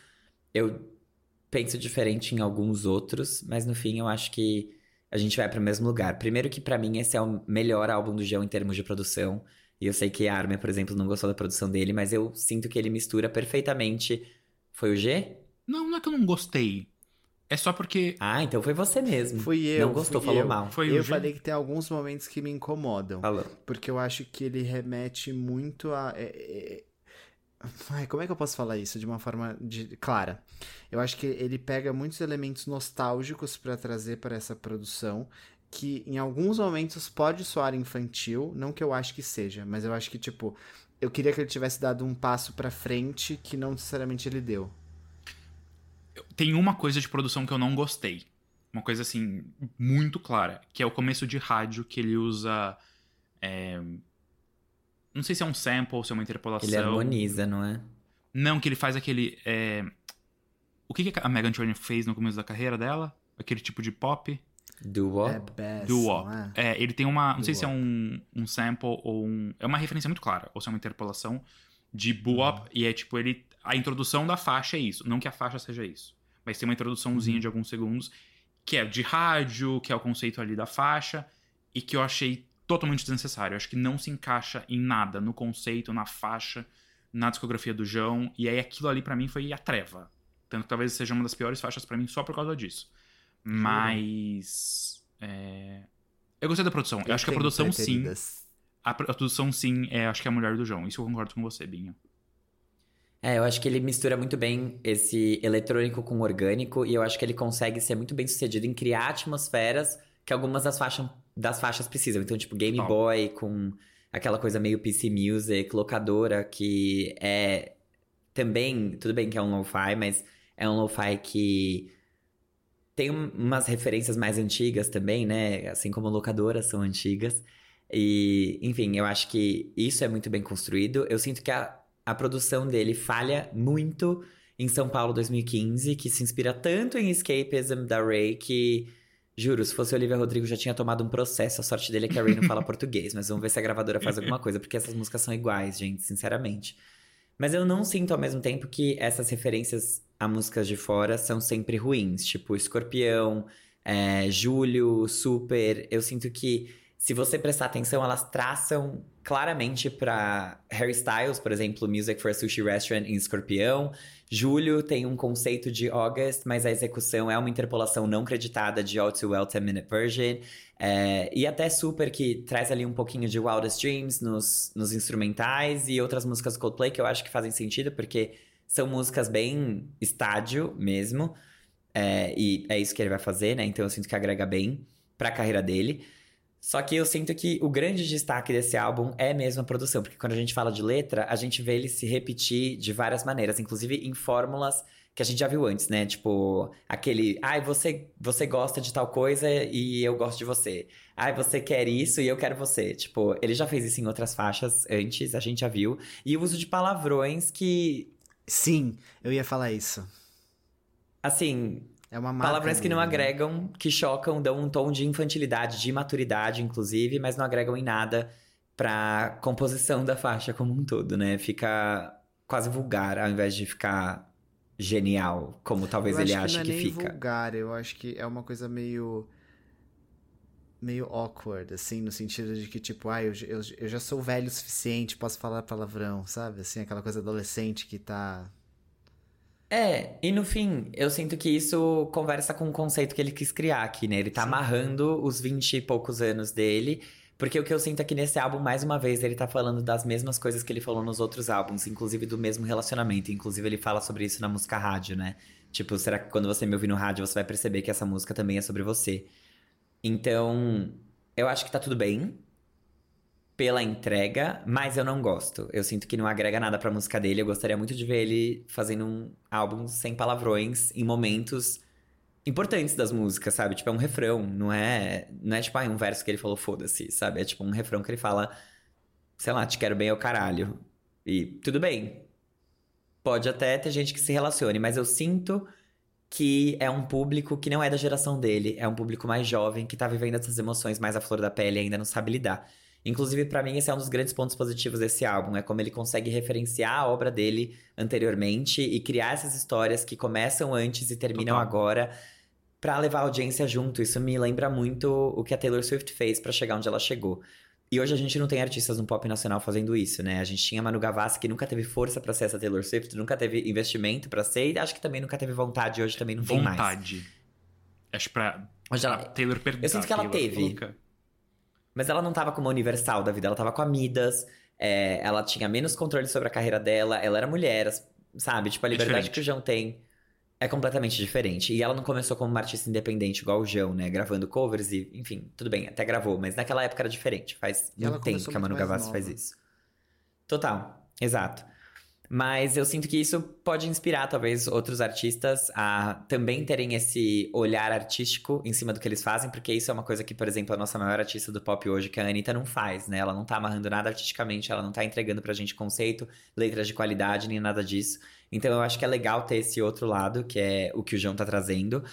Speaker 4: Eu penso diferente em alguns outros, mas no fim eu acho que a gente vai para o mesmo lugar. Primeiro que para mim esse é o melhor álbum do João em termos de produção. E eu sei que a Armin, por exemplo, não gostou da produção dele, mas eu sinto que ele mistura perfeitamente. Foi o G?
Speaker 3: Não, não é que eu não gostei. É só porque.
Speaker 4: Ah, então foi você mesmo.
Speaker 2: Fui eu.
Speaker 4: Não gostou, falou
Speaker 2: eu.
Speaker 4: mal.
Speaker 3: Foi
Speaker 2: eu
Speaker 3: G.
Speaker 2: falei que tem alguns momentos que me incomodam.
Speaker 4: Falou.
Speaker 2: Porque eu acho que ele remete muito a. é- é- Ai, como é que eu posso falar isso de uma forma de- clara? Eu acho que ele pega muitos elementos nostálgicos pra trazer para essa produção, que em alguns momentos pode soar infantil, não que eu acho que seja, mas eu acho que, tipo, eu queria que ele tivesse dado um passo pra frente que não necessariamente ele deu.
Speaker 3: Tem uma coisa de produção que eu não gostei. Uma coisa, assim, muito clara. Que é o começo de rádio, que ele usa. é, Não sei se é um sample ou se é uma interpolação.
Speaker 4: Ele harmoniza, não é?
Speaker 3: Não, que ele faz aquele. é, O que que a Megan Trainor fez no começo da carreira dela? Aquele tipo de pop?
Speaker 4: Do
Speaker 2: É
Speaker 4: Wop.
Speaker 2: Bass,
Speaker 3: Do
Speaker 2: não
Speaker 3: Wop.
Speaker 2: é?
Speaker 3: É, ele tem uma. Não sei se é
Speaker 2: Doo-wop.
Speaker 3: um, um sample ou um. É uma referência muito clara, ou se é uma interpolação de bop e é tipo ele. A introdução da faixa é isso. Não que a faixa seja isso. Mas tem uma introduçãozinha de alguns segundos, que é de rádio, que é o conceito ali da faixa, e que eu achei totalmente desnecessário. Eu acho que não se encaixa em nada, no conceito, na faixa, na discografia do João. E aí aquilo ali pra mim foi a treva. Tanto que talvez seja uma das piores faixas pra mim só por causa disso. Mas. é, Eu gostei da produção. Eu, acho que a produção sim. a produção sim, é, acho que é a mulher do João. Isso eu concordo com você, Binho.
Speaker 4: É, eu acho que ele mistura muito bem esse eletrônico com orgânico e eu acho que ele consegue ser muito bem sucedido em criar atmosferas que algumas das, faixas das faixas precisam. Então, tipo, Game
Speaker 3: Total.
Speaker 4: Boy com aquela coisa meio PC Music, locadora, que é também, tudo bem que é um lo-fi, mas é um lo-fi que tem um- umas referências mais antigas também, né? Assim como locadoras são antigas. E, enfim, eu acho que isso é muito bem construído. Eu sinto que a, a produção dele falha muito em São Paulo 2015, que se inspira tanto em Escapism da Ray que, juro, se fosse Olivia Rodrigo já tinha tomado um processo. A sorte dele é que a Ray não fala português, mas vamos ver se a gravadora faz alguma coisa, porque essas músicas são iguais, gente, sinceramente. Mas eu não sinto ao mesmo tempo que essas referências a músicas de fora são sempre ruins, tipo Escorpião, é, Júlio, Super. Eu sinto que se você prestar atenção, elas traçam claramente pra Harry Styles, por exemplo, Music for a Sushi Restaurant em Escorpião. Júlio tem um conceito de August, mas a execução é uma interpolação não creditada de All Too Well 10 Minute Version. É, e até Super, que traz ali um pouquinho de Wildest Dreams nos, nos instrumentais e outras músicas Coldplay que eu acho que fazem sentido, porque são músicas bem estádio mesmo. É, e é isso que ele vai fazer, né? Então eu sinto que agrega bem pra carreira dele. Só que eu sinto que o grande destaque desse álbum é mesmo a produção, porque quando a gente fala de letra, a gente vê ele se repetir de várias maneiras, inclusive em fórmulas que a gente já viu antes, né? Tipo, aquele, ai, você, você gosta de tal coisa e eu gosto de você. Ai, você quer isso e eu quero você. Tipo, ele já fez isso em outras faixas antes, a gente já viu. E o uso de palavrões que,
Speaker 2: Sim, eu ia falar isso.
Speaker 4: assim,
Speaker 2: É uma marca
Speaker 4: Palavras que não
Speaker 2: né?
Speaker 4: agregam, que chocam, dão um tom de infantilidade, de imaturidade, inclusive, mas não agregam em nada pra composição da faixa como um todo, né? Fica quase vulgar, ao invés de ficar genial, como talvez ele ache
Speaker 2: que
Speaker 4: que,
Speaker 2: não é nem
Speaker 4: fica.
Speaker 2: vulgar, eu acho que é uma coisa meio meio awkward, assim, no sentido de que, tipo, ah, eu, eu, eu já sou velho o suficiente, posso falar palavrão, sabe? Assim, aquela coisa adolescente que tá...
Speaker 4: É, e no fim, eu sinto que isso conversa com o conceito que ele quis criar aqui, né? Ele tá
Speaker 2: Sim.
Speaker 4: amarrando os 20 e poucos anos dele, porque o que eu sinto é que nesse álbum, mais uma vez, ele tá falando das mesmas coisas que ele falou nos outros álbuns, inclusive do mesmo relacionamento. Inclusive, ele fala sobre isso na música rádio, né? Tipo, será que quando você me ouvir no rádio, você vai perceber que essa música também é sobre você? Então, eu acho que tá tudo bem pela entrega, mas eu não gosto. Eu sinto que não agrega nada pra música dele. Eu gostaria muito de ver ele fazendo um álbum sem palavrões em momentos importantes das músicas, sabe? Tipo, é um refrão, não é, não é tipo, ah, um verso que ele falou foda-se, sabe? É tipo um refrão que ele fala, sei lá, te quero bem ao caralho. E tudo bem. Pode até ter gente que se relacione, mas eu sinto que é um público que não é da geração dele, é um público mais jovem que tá vivendo essas emoções mais à flor da pele e ainda não sabe lidar. Inclusive, para mim, esse é um dos grandes pontos positivos desse álbum. É como ele consegue referenciar a obra dele anteriormente e criar essas histórias que começam antes e terminam
Speaker 3: Total.
Speaker 4: agora para levar a audiência junto. Isso me lembra muito o que a Taylor Swift fez para chegar onde ela chegou. E hoje a gente não tem artistas no pop nacional fazendo isso, né? A gente tinha Manu Gavassi que nunca teve força para ser essa Taylor Swift, nunca teve investimento para ser e acho que também nunca teve vontade, hoje também não tem mais.
Speaker 3: Vontade. Acho pra,
Speaker 4: Hoje ela-
Speaker 3: Taylor perguntar.
Speaker 4: Eu sinto que ela
Speaker 3: Taylor
Speaker 4: teve.
Speaker 3: coloca-
Speaker 4: Mas ela não tava como a universal da vida, ela tava com a Midas, é, ela tinha menos controle sobre a carreira dela, ela era mulher, sabe? Tipo, a liberdade
Speaker 3: diferente.
Speaker 4: que o João tem é completamente diferente. E ela não começou como uma artista independente igual o João, né? Gravando covers e, enfim, tudo bem, até gravou, mas naquela época era diferente. Faz
Speaker 2: E
Speaker 4: muito tempo que a Manu Gavassi faz
Speaker 2: nova.
Speaker 4: isso. Total, exato. Mas eu sinto que isso pode inspirar, talvez, outros artistas a também terem esse olhar artístico em cima do que eles fazem, porque isso é uma coisa que, por exemplo, a nossa maior artista do pop hoje, que é a Anitta, não faz, né? Ela não tá amarrando nada artisticamente, ela não tá entregando pra gente conceito, letras de qualidade, nem nada disso. Então eu acho que é legal ter esse outro lado, que é o que o João tá trazendo.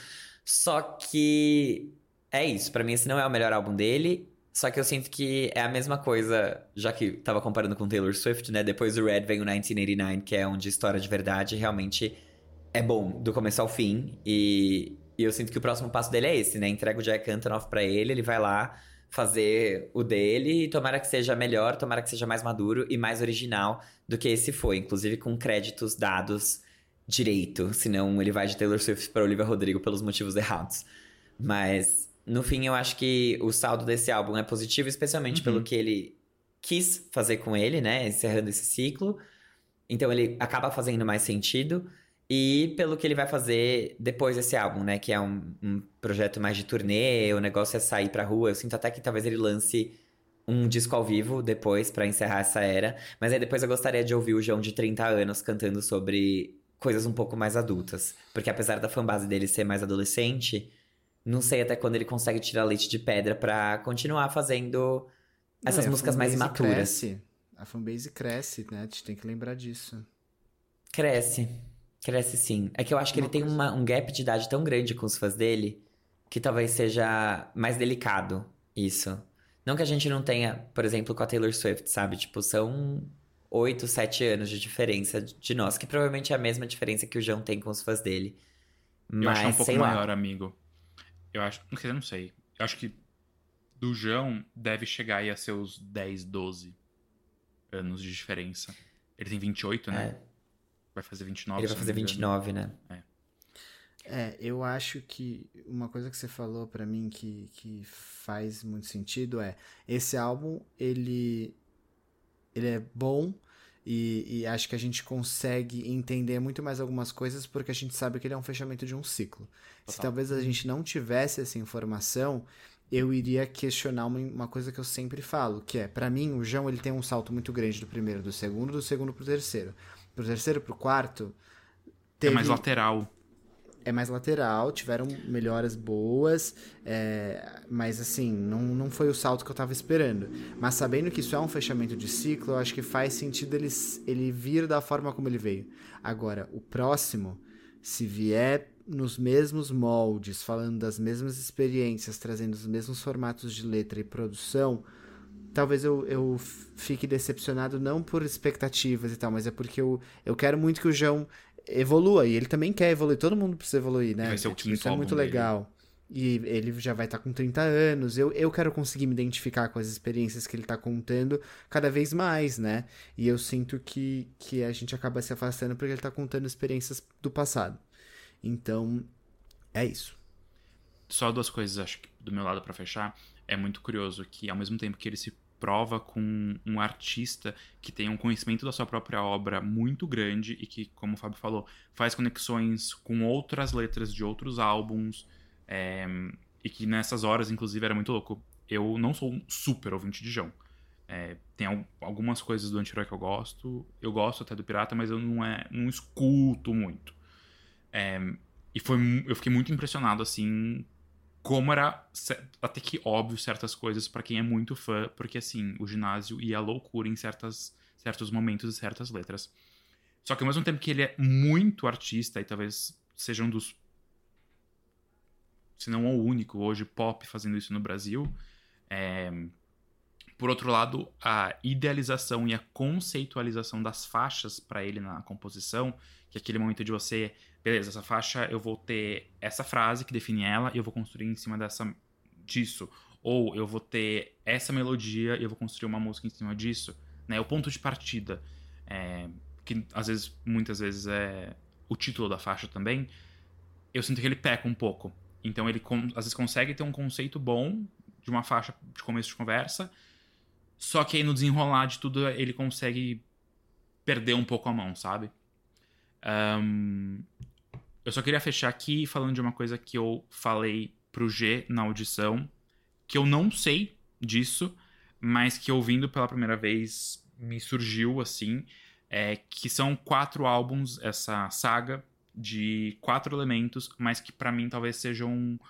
Speaker 4: Só que é isso, pra mim esse não é o melhor álbum dele. Só que eu sinto que é a mesma coisa, já que tava comparando com Taylor Swift, né? Depois do Red vem o 1989, que é onde história de verdade realmente é bom, do começo ao fim. E, e eu sinto que o próximo passo dele é esse, né? Entrega o Jack Antonoff pra ele, ele vai lá fazer o dele e tomara que seja melhor, tomara que seja mais maduro e mais original do que esse foi, inclusive com créditos dados direito, senão ele vai de Taylor Swift para Olivia Rodrigo pelos motivos errados. Mas no fim eu acho que o saldo desse álbum é positivo, especialmente
Speaker 3: Uhum.
Speaker 4: pelo que ele quis fazer com ele, né, encerrando esse ciclo. Então ele acaba fazendo mais sentido e pelo que ele vai fazer depois desse álbum, né, que é um, um projeto mais de turnê, o negócio é sair pra rua. Eu sinto até que talvez ele lance um disco ao vivo depois pra encerrar essa era, mas aí depois eu gostaria de ouvir o João de 30 anos cantando sobre coisas um pouco mais adultas, porque apesar da fanbase dele ser mais adolescente, não sei até quando ele consegue tirar leite de pedra pra continuar fazendo essas
Speaker 2: a
Speaker 4: músicas mais imaturas.
Speaker 2: Cresce. A fanbase cresce, né? A gente tem que lembrar disso.
Speaker 4: Cresce. Cresce sim. É que eu acho que
Speaker 2: Uma
Speaker 4: ele tem
Speaker 2: coisa-
Speaker 4: uma- um gap de idade tão grande com os fãs dele que talvez seja mais delicado isso. Não que a gente não tenha, por exemplo, com a Taylor Swift, sabe? Tipo, são oito, sete anos de diferença de nós, que provavelmente é a mesma diferença que o João tem com os fãs dele. Mas,
Speaker 3: Eu acho que é um pouco
Speaker 4: sei lá.
Speaker 3: maior, amigo. Eu acho. Não sei, eu não sei. Eu acho que do João deve chegar aí a seus 10, 12 anos de diferença. Ele tem 28, né?
Speaker 4: É,
Speaker 3: Vai fazer 29.
Speaker 4: ele vai fazer
Speaker 3: não me engano.
Speaker 4: 29, né?
Speaker 2: É, eu acho que uma coisa que você falou pra mim que, que faz muito sentido é esse álbum ele ele é bom e, e acho que a gente consegue entender muito mais algumas coisas porque a gente sabe que ele é um fechamento de um ciclo. Se
Speaker 3: Total.
Speaker 2: talvez a gente não tivesse essa informação, eu iria questionar uma, uma coisa que eu sempre falo, que é, pra mim, o João ele tem um salto muito grande do primeiro do segundo, do segundo pro terceiro. Pro terceiro pro quarto,
Speaker 3: É mais lateral.
Speaker 2: É mais lateral, tiveram melhoras boas, é, mas assim, não, não foi o salto que eu tava esperando. Mas sabendo que isso é um fechamento de ciclo, eu acho que faz sentido ele, ele vir da forma como ele veio. Agora, o próximo, se vier nos mesmos moldes, falando das mesmas experiências, trazendo os mesmos formatos de letra e produção, talvez eu, eu fique decepcionado não por expectativas e tal, mas é porque eu, eu quero muito que o João evolua, e ele também quer evoluir, todo mundo precisa evoluir, né?
Speaker 3: Vai ser o quinto
Speaker 2: Isso é muito
Speaker 3: dele.
Speaker 2: legal. E ele já vai estar com 30 anos, eu, eu quero conseguir me identificar com as experiências que ele tá contando cada vez mais, né? E eu sinto que, que a gente acaba se afastando porque ele tá contando experiências do passado. Então, é isso.
Speaker 3: Só duas coisas, acho que do meu lado pra fechar. É muito curioso que, ao mesmo tempo que ele se prova com um artista que tem um conhecimento da sua própria obra muito grande e que, como o Fábio falou, faz conexões com outras letras de outros álbuns. é, e que nessas horas, inclusive, era muito louco. Eu não sou um super ouvinte de João. É, tem al- algumas coisas do anti-herói que eu gosto. Eu gosto até do Pirata, mas eu não, é, não escuto muito. É, E foi, eu fiquei muito impressionado, assim, como era até que óbvio certas coisas pra quem é muito fã, porque, assim, o ginásio ia à loucura em certas, certos momentos e certas letras. Só que ao mesmo tempo que ele é muito artista, e talvez seja um dos. Se não o único hoje pop fazendo isso no Brasil, é, por outro lado, a idealização e a conceitualização das faixas pra ele na composição, que é aquele momento de você, beleza, essa faixa eu vou ter essa frase que define ela e eu vou construir em cima dessa disso, ou eu vou ter essa melodia e eu vou construir uma música em cima disso, né? O ponto de partida, é, que às vezes, muitas vezes é o título da faixa também. Eu sinto que ele peca um pouco. Então ele às vezes consegue ter um conceito bom de uma faixa de começo de conversa, só que aí no desenrolar de tudo ele consegue perder um pouco a mão, sabe? Ahn, eu só queria fechar aqui falando de uma coisa que eu falei pro G na audição, que eu não sei disso, mas que ouvindo pela primeira vez me surgiu assim, é que são quatro álbuns essa saga de quatro elementos, mas que pra mim talvez sejam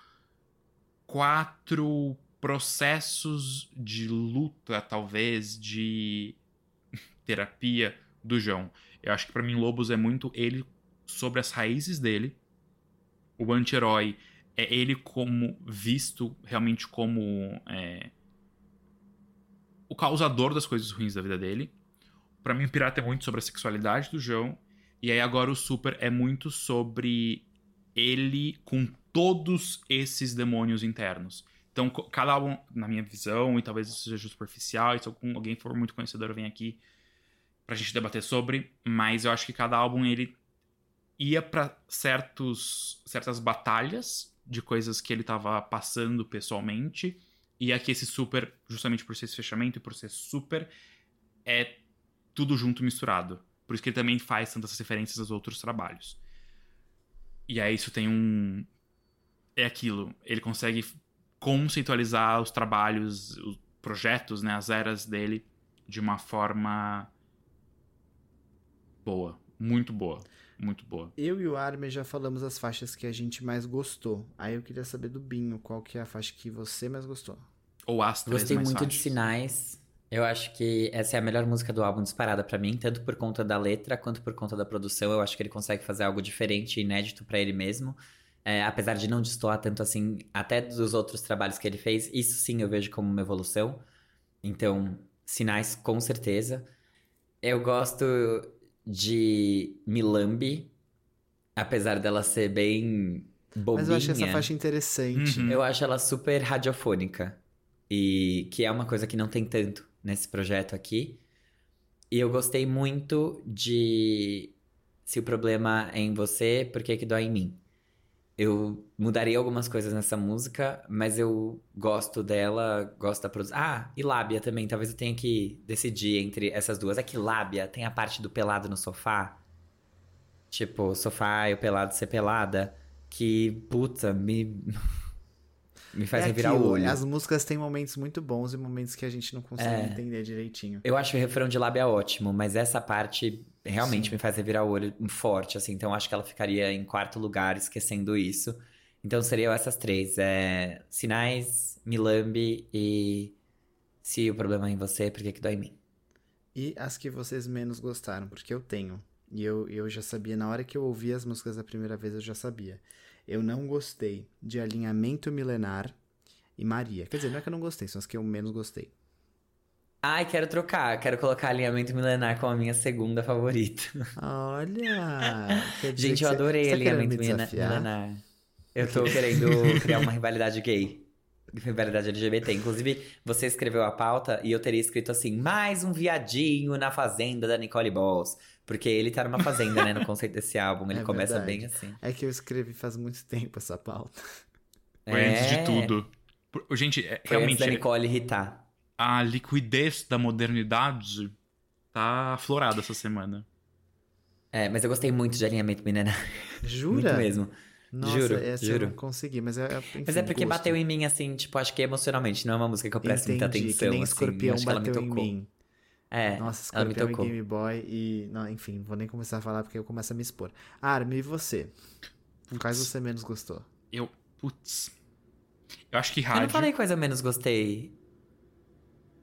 Speaker 3: quatro processos de luta, talvez, de terapia do João. Eu acho que pra mim Lobos é muito ele sobre as raízes dele. O anti-herói é ele como visto realmente como é, o causador das coisas ruins da vida dele. Pra mim o Pirata é muito sobre a sexualidade do João. E aí agora o Super é muito sobre ele com todos esses demônios internos. Então, cada álbum, na minha visão, e talvez isso seja superficial, e se alguém for muito conhecedor, vem aqui pra gente debater sobre, mas eu acho que cada álbum ele ia pra certos certas batalhas de coisas que ele tava passando pessoalmente, e aqui esse super, justamente por ser esse fechamento e por ser super, é tudo junto misturado. Por isso que ele também faz tantas referências aos outros trabalhos. E aí isso tem um é aquilo, ele consegue conceitualizar os trabalhos, os projetos, né, as eras dele de uma forma boa, muito boa, muito boa.
Speaker 2: Eu e o Armin já falamos as faixas que a gente mais gostou. Aí eu queria saber do Binho, qual que é a faixa que você mais gostou?
Speaker 3: Ou as três
Speaker 4: Gostei
Speaker 3: mais
Speaker 4: muito de
Speaker 3: faixas.
Speaker 4: Sinais. Eu acho que essa é a melhor música do álbum disparada pra mim, tanto por conta da letra quanto por conta da produção. Eu acho que ele consegue fazer algo diferente e inédito pra ele mesmo. É, apesar de não destoar tanto assim, até dos outros trabalhos que ele fez, isso sim eu vejo como uma evolução. Então, Sinais, com certeza. Eu gosto de Milambi, apesar dela ser bem bobinha.
Speaker 2: Mas eu achei essa faixa interessante.
Speaker 3: Uhum.
Speaker 4: Eu acho ela super radiofônica. E que é uma coisa que não tem tanto nesse projeto aqui. E eu gostei muito de Se o problema é em você, por que que dói em mim? Eu mudaria algumas coisas nessa música, mas eu gosto dela, gosto da produção. Ah, e Lábia também. Talvez eu tenha que decidir entre essas duas. É que Lábia tem a parte do pelado no sofá. Tipo, sofá e o pelado ser pelada. Que, puta, me. me faz
Speaker 2: é
Speaker 4: revirar
Speaker 2: aquilo,
Speaker 4: o olho.
Speaker 2: As músicas têm momentos muito bons e momentos que a gente não consegue
Speaker 4: É.
Speaker 2: entender direitinho.
Speaker 4: Eu acho o refrão de lábia ótimo, mas essa parte realmente
Speaker 2: Sim.
Speaker 4: me faz revirar o olho forte, assim. Então acho que ela ficaria em quarto lugar, esquecendo isso. Então seriam essas três: é... Sinais, Milambi e Se o problema é em você, por que que dói em mim?
Speaker 2: E as que vocês menos gostaram, porque eu tenho. E eu, eu já sabia, na hora que eu ouvi as músicas da primeira vez, eu já sabia. Eu não gostei de Alinhamento Milenar e Maria. Quer dizer, não é que eu não gostei, são as que eu menos gostei.
Speaker 4: Ai, quero trocar. Quero colocar Alinhamento Milenar como a minha segunda favorita.
Speaker 2: Olha!
Speaker 4: Gente, eu adorei
Speaker 2: você tá
Speaker 4: Alinhamento
Speaker 2: desafiar?
Speaker 4: Milenar. Eu tô querendo criar uma rivalidade gay. Rivalidade LGBT. Inclusive, você escreveu a pauta e eu teria escrito assim: mais um viadinho na fazenda da Nicole Balls. Porque ele tá numa fazenda, né? No conceito desse álbum. Ele
Speaker 2: É
Speaker 4: começa
Speaker 2: verdade.
Speaker 4: bem assim.
Speaker 2: É que eu escrevi faz muito tempo essa pauta.
Speaker 3: Foi antes de
Speaker 4: É,
Speaker 3: tudo. Gente, é-
Speaker 4: Foi antes
Speaker 3: realmente,
Speaker 4: da Nicole irritar.
Speaker 3: A liquidez da modernidade tá aflorada essa semana.
Speaker 4: É, mas eu gostei muito de alinhamento mineral.
Speaker 2: Jura?
Speaker 4: Muito mesmo.
Speaker 2: Nossa,
Speaker 4: Juro,
Speaker 2: essa
Speaker 4: juro.
Speaker 2: eu não consegui, mas é. enfim,
Speaker 4: Mas é porque
Speaker 2: gosto.
Speaker 4: bateu em mim, assim, tipo, acho que emocionalmente. Não é uma música que eu presto muita
Speaker 2: Entendi,
Speaker 4: atenção.
Speaker 2: que nem
Speaker 4: assim,
Speaker 2: Escorpião
Speaker 4: me
Speaker 2: bateu em mim.
Speaker 4: É,
Speaker 2: Nossa,
Speaker 4: ela me
Speaker 2: Escorpião
Speaker 4: tocou.
Speaker 2: Game Boy e... Não, enfim, vou nem começar a falar porque eu começo a me expor. Armin, e você? Quais você menos gostou?
Speaker 3: Eu. Putz. Eu acho que
Speaker 4: Eu
Speaker 3: rádio.
Speaker 4: não falei quais eu menos gostei.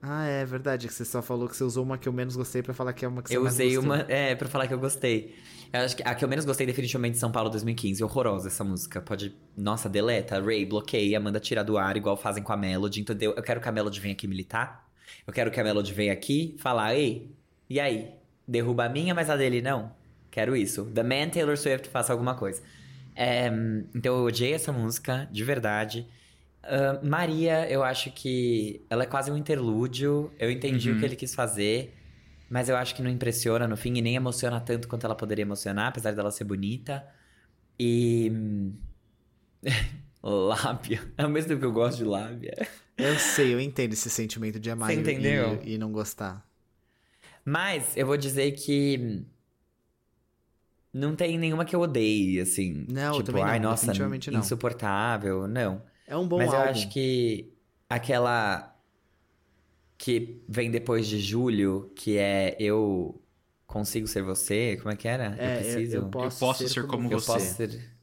Speaker 2: Ah, é verdade, que você só falou que você usou uma que eu menos gostei pra falar que é uma que você
Speaker 4: Eu usei
Speaker 2: gostou.
Speaker 4: uma. É, pra falar que eu gostei. Eu acho que a que eu menos gostei definitivamente de São Paulo 2015. Horrorosa essa música. Pode. Nossa, deleta, Ray, bloqueia, manda tirar do ar, igual fazem com a Melody. Entendeu? Eu quero que a Melody venha aqui militar. Eu quero que a Melody venha aqui falar, ei, e aí? Derruba a minha, mas a dele não. Quero isso. The Man Taylor Swift faça alguma coisa. É, então eu odiei essa música, de verdade. Maria, eu acho que ela é quase um interlúdio. Eu entendi
Speaker 3: Uhum.
Speaker 4: o que ele quis fazer, mas eu acho que não impressiona no fim e nem emociona tanto quanto ela poderia emocionar, apesar dela ser bonita. E. hum, lábia. Ao mesmo tempo que eu gosto de lábia.
Speaker 2: Eu sei, eu entendo esse sentimento de amar
Speaker 4: Você
Speaker 2: e-
Speaker 4: entendeu?
Speaker 2: E, e não gostar.
Speaker 4: Mas eu vou dizer que. hum, Não tem nenhuma que eu odeie, assim.
Speaker 2: Não, eu
Speaker 4: tipo,
Speaker 2: também não,
Speaker 4: ai, nossa, insuportável. Não.
Speaker 2: É um bom
Speaker 4: Mas eu
Speaker 2: álbum.
Speaker 4: acho que aquela que vem depois de julho, que é Eu Consigo Ser Você, como é que era?
Speaker 2: É,
Speaker 4: eu preciso.
Speaker 2: eu, posso,
Speaker 3: posso ser como
Speaker 4: eu
Speaker 3: você.
Speaker 4: posso ser.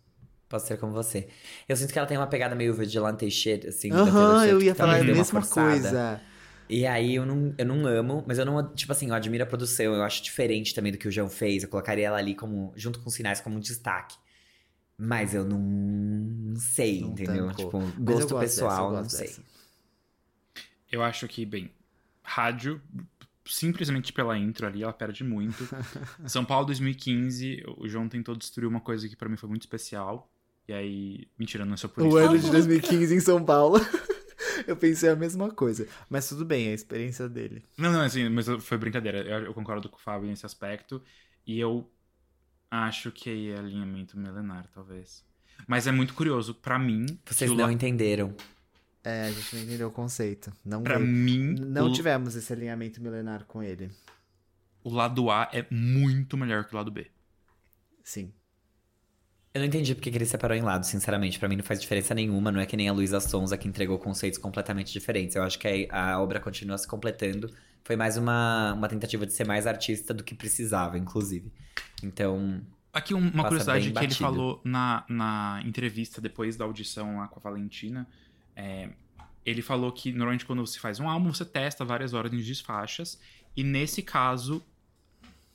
Speaker 4: Posso ser como você. Eu sinto que ela tem uma pegada meio vigilante shit, assim.
Speaker 2: Aham,
Speaker 4: Swift,
Speaker 2: eu
Speaker 4: que
Speaker 2: ia falar a mesma coisa.
Speaker 4: E aí eu não, eu não amo, mas eu não, tipo assim, eu admiro a produção, eu acho diferente também do que o João fez. Eu colocaria ela ali como, junto com os sinais, como um destaque. Mas eu não, sei,
Speaker 2: Não
Speaker 4: entendeu?
Speaker 2: tancou.
Speaker 4: Tipo, gosto
Speaker 2: dessa,
Speaker 4: pessoal,
Speaker 2: eu
Speaker 4: não sei.
Speaker 2: dessa.
Speaker 3: Eu acho que, bem, rádio, simplesmente pela intro ali, ela perde muito. São Paulo 2015, o João tentou destruir uma coisa que pra mim foi muito especial. E aí, mentira, não é só por
Speaker 2: O
Speaker 3: isso.
Speaker 2: ano de 2015 em São Paulo. eu pensei a mesma coisa. Mas tudo bem, é a experiência dele.
Speaker 3: Não, não, assim, mas foi brincadeira. Eu, eu concordo com o Fábio nesse aspecto. E eu acho que é alinhamento milenar, talvez. Mas é muito curioso, pra mim.
Speaker 4: Vocês não
Speaker 3: La-
Speaker 4: entenderam.
Speaker 2: É, a gente não entendeu o conceito. Não,
Speaker 3: Pra
Speaker 2: veio.
Speaker 3: mim,
Speaker 2: não
Speaker 3: o,
Speaker 2: tivemos esse alinhamento milenar com ele.
Speaker 3: o lado A é muito melhor que o lado B.
Speaker 2: Sim.
Speaker 4: Eu não entendi porque que ele separou em lado, sinceramente. Pra mim não faz diferença nenhuma. Não é que nem a Luísa Sonza que entregou conceitos completamente diferentes. Eu acho que a, a obra continua se completando. Foi mais uma, uma tentativa de ser mais artista do que precisava, inclusive. Então,
Speaker 3: Aqui um- uma curiosidade que ele falou na, na entrevista depois da audição lá com a Valentina. é, ele falou que normalmente quando você faz um álbum, você testa várias ordens de faixas. E nesse caso,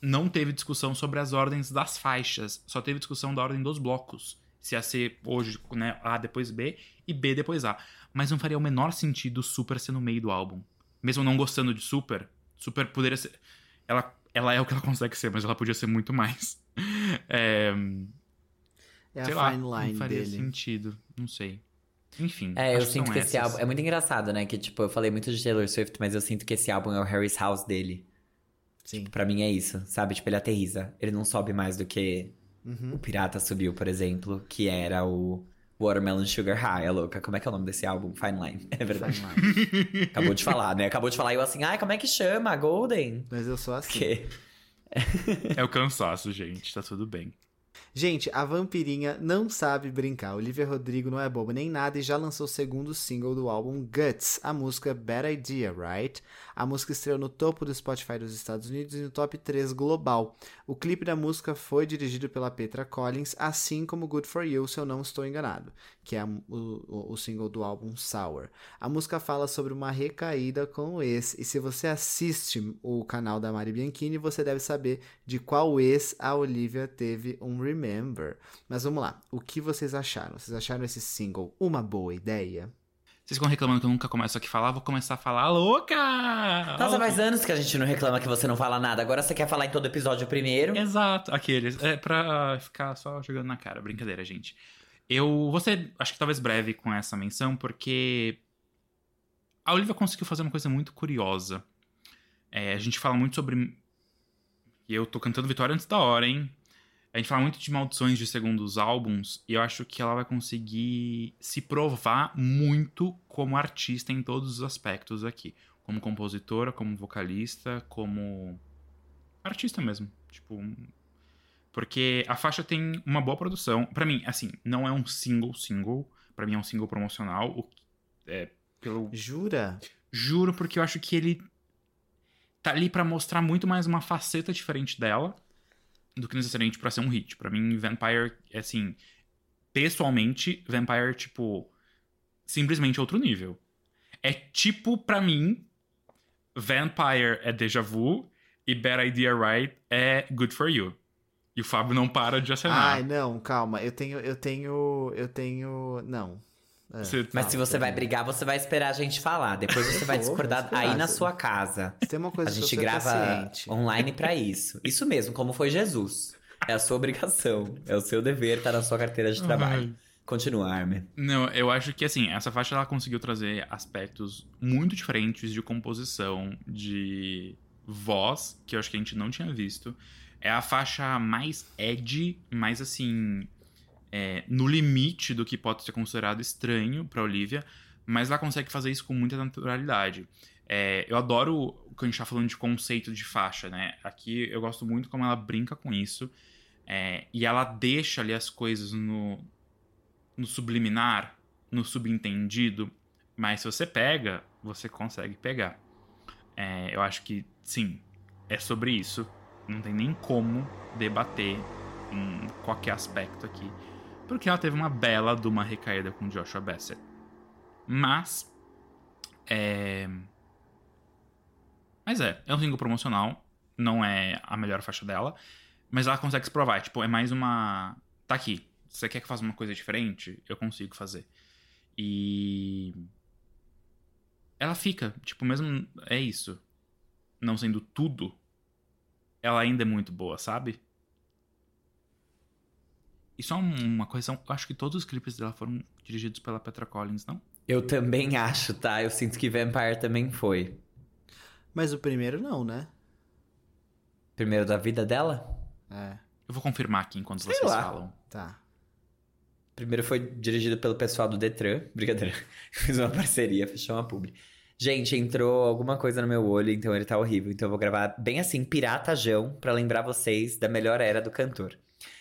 Speaker 3: não teve discussão sobre as ordens das faixas. Só teve discussão da ordem dos blocos. Se ia ser hoje, né, A depois B e B depois A. Mas não faria o menor sentido Super ser no meio do álbum. Mesmo não gostando de Super, Super poderia ser. Ela, ela é o que ela consegue ser, mas ela podia ser muito mais. É,
Speaker 2: É
Speaker 3: sei
Speaker 2: a
Speaker 3: lá,
Speaker 2: fine line
Speaker 3: não faria
Speaker 2: dele.
Speaker 3: sentido. Não sei. Enfim.
Speaker 4: É, eu sinto
Speaker 3: são
Speaker 4: que esse
Speaker 3: essas.
Speaker 4: álbum. É muito engraçado, né? Que, tipo, eu falei muito de Taylor Swift, mas eu sinto que esse álbum é o Harry's House dele.
Speaker 2: Sim.
Speaker 4: Pra mim é isso, sabe? Tipo, ele aterriza. Ele não sobe mais do que
Speaker 2: Uhum.
Speaker 4: o Pirata subiu, por exemplo, que era o Watermelon Sugar High, a louca. Como é que é o nome desse álbum? Fine Line. É verdade.
Speaker 2: Fine line.
Speaker 4: Acabou de falar, né? Acabou de falar e eu assim, ai, como é que chama? Golden?
Speaker 2: Mas eu sou assim.
Speaker 4: Que?
Speaker 3: É o cansaço, gente. Tá tudo bem.
Speaker 2: Gente, a vampirinha não sabe brincar. Olivia Rodrigo não é boba nem nada e já lançou o segundo single do álbum Guts, a música Bad Idea, Right? A música estreou no topo do Spotify dos Estados Unidos e no top 3 global. O clipe da música foi dirigido pela Petra Collins, assim como Good For You, se eu não estou enganado, que é a- o, o- single do álbum Sour. A música fala sobre uma recaída com o ex, e se você assiste o canal da Mari Bianchini, você deve saber de qual ex a Olivia teve um Remember. Mas vamos lá, o que vocês acharam? Vocês acharam esse single uma boa ideia?
Speaker 3: Vocês ficam reclamando que eu nunca começo aqui a falar, vou começar a falar louca!
Speaker 4: Nossa, faz anos que a gente não reclama que você não fala nada. Agora você quer falar em todo episódio primeiro.
Speaker 3: Exato, aqueles. É pra ficar só jogando na cara. Brincadeira, gente. Eu vou ser, acho que talvez breve com essa menção, porque a Olivia conseguiu fazer uma coisa muito curiosa. É, a gente fala muito sobre. Eu tô cantando Vitória antes da hora, hein? A gente fala muito de maldições de segundos álbuns, e eu acho que ela vai conseguir se provar muito como artista em todos os aspectos aqui. Como compositora, como vocalista, como artista mesmo. Tipo, porque a faixa tem uma boa produção. Pra mim, assim, não é um single single, Pra mim é um single promocional, o é pelo
Speaker 2: Jura?
Speaker 3: Juro, porque eu acho que ele tá ali pra mostrar muito mais uma faceta diferente dela do que necessariamente pra ser um hit. Pra mim, Vampire, é assim. pessoalmente, Vampire, tipo, simplesmente outro nível. É tipo, pra mim, Vampire é Deja Vu e Bad Idea Right é Good For You. E o Fábio não para de acenar.
Speaker 2: Ai, não, calma. Eu tenho. Eu tenho. Eu tenho. Não. É.
Speaker 3: Você-
Speaker 4: Mas se você vai brigar, você vai esperar a gente falar. Depois você vai discordar aí na sua casa.
Speaker 2: Tem uma coisa
Speaker 4: A
Speaker 2: que eu
Speaker 4: gente grava
Speaker 2: paciente.
Speaker 4: online pra isso. Isso mesmo, como foi Jesus. É a sua obrigação. É o seu dever, tá na sua carteira de trabalho. Continua, Armin.
Speaker 3: Não, eu acho que assim, essa faixa ela conseguiu trazer aspectos muito diferentes de composição, de voz, que eu acho que a gente não tinha visto. É a faixa mais edgy, mais assim, é, no limite do que pode ser considerado estranho pra Olivia, mas ela consegue fazer isso com muita naturalidade. É, eu adoro o que a gente tá falando de conceito de faixa, né? Aqui eu gosto muito como ela brinca com isso. é, e ela deixa ali as coisas no, no subliminar, no subentendido, mas se você pega, você consegue pegar. É, eu acho que, sim, é sobre isso. Não tem nem como debater em qualquer aspecto aqui. Porque ela teve uma bela de uma recaída com Joshua Bassett. Mas, é... Mas é, é um single promocional. Não é a melhor faixa dela. Mas ela consegue se provar. Tipo, é mais uma... Tá aqui. Você quer que eu faça uma coisa diferente? Eu consigo fazer. E. Ela fica, tipo, mesmo. É isso. Não sendo tudo, ela ainda é muito boa, sabe? E só um- uma correção, eu acho que todos os clipes dela foram dirigidos pela Petra Collins, não?
Speaker 4: Eu também acho, tá? Eu sinto que Vampire também foi.
Speaker 2: Mas o primeiro não, né?
Speaker 4: Primeiro da vida dela?
Speaker 2: É.
Speaker 3: Eu vou confirmar aqui enquanto
Speaker 4: Sei
Speaker 3: vocês
Speaker 4: lá.
Speaker 3: falam.
Speaker 2: Tá.
Speaker 4: Primeiro foi dirigido pelo pessoal do Detran. Brincadeira. Fiz uma parceria, fechou uma publi. Gente, entrou alguma coisa no meu olho, então ele tá horrível. Então eu vou gravar bem assim, piratajão, pra lembrar vocês da melhor era do cantor.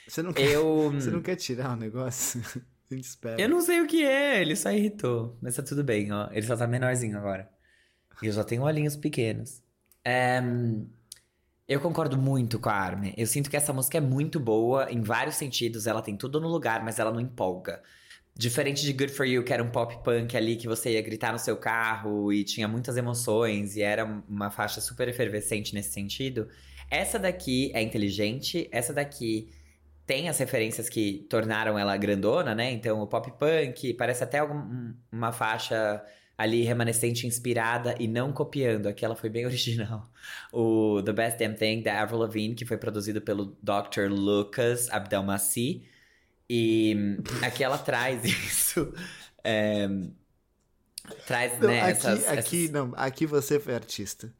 Speaker 2: Você não quer,
Speaker 4: Eu.
Speaker 2: você não quer tirar o negócio? A gente espera.
Speaker 4: Eu não sei o que é, ele só irritou. Mas tá tudo bem, ó. Ele só tá menorzinho agora. E eu só tenho olhinhos pequenos. É, Eu concordo muito com a Armin. Eu sinto que essa música é muito boa em vários sentidos. Ela tem tudo no lugar, mas ela não empolga. Diferente de Good For You, que era um pop punk ali que você ia gritar no seu carro e tinha muitas emoções e era uma faixa super efervescente nesse sentido. Essa daqui é inteligente, essa daqui tem as referências que tornaram ela grandona, né? Então, o pop punk parece até algum- um- uma faixa ali remanescente inspirada e não copiando. Aqui ela foi bem original. O The Best Damn Thing, da Avril Lavigne, que foi produzido pelo Dr. Lucas Abdelmaci. E aqui ela traz isso. é, traz,
Speaker 2: Não,
Speaker 4: né,
Speaker 2: aqui,
Speaker 4: essas-
Speaker 2: aqui,
Speaker 4: essas-
Speaker 2: não, aqui você foi artista.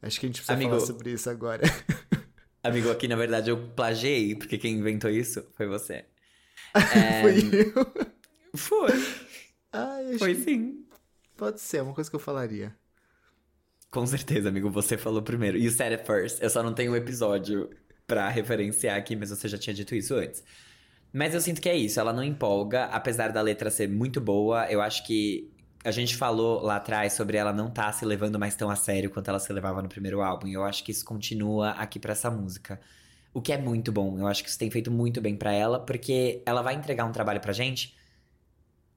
Speaker 2: Acho que a gente precisa
Speaker 4: Amigo.
Speaker 2: falar sobre isso agora.
Speaker 4: Amigo, aqui na verdade eu plagiei, porque quem inventou isso foi você. É,
Speaker 2: Foi eu.
Speaker 4: Foi,
Speaker 2: Ai,
Speaker 4: foi
Speaker 2: que
Speaker 4: sim.
Speaker 2: pode ser, é uma coisa que eu falaria.
Speaker 4: Com certeza, amigo, você falou primeiro. You said it first. Eu só não tenho um episódio pra referenciar aqui, mas você já tinha dito isso antes. Mas eu sinto que é isso, ela não empolga, apesar da letra ser muito boa. Eu acho que a gente falou lá atrás sobre ela não estar se levando mais tão a sério quanto ela se levava no primeiro álbum. E eu acho que isso continua aqui pra essa música. O que é muito bom. Eu acho que isso tem feito muito bem pra ela, porque ela vai entregar um trabalho pra gente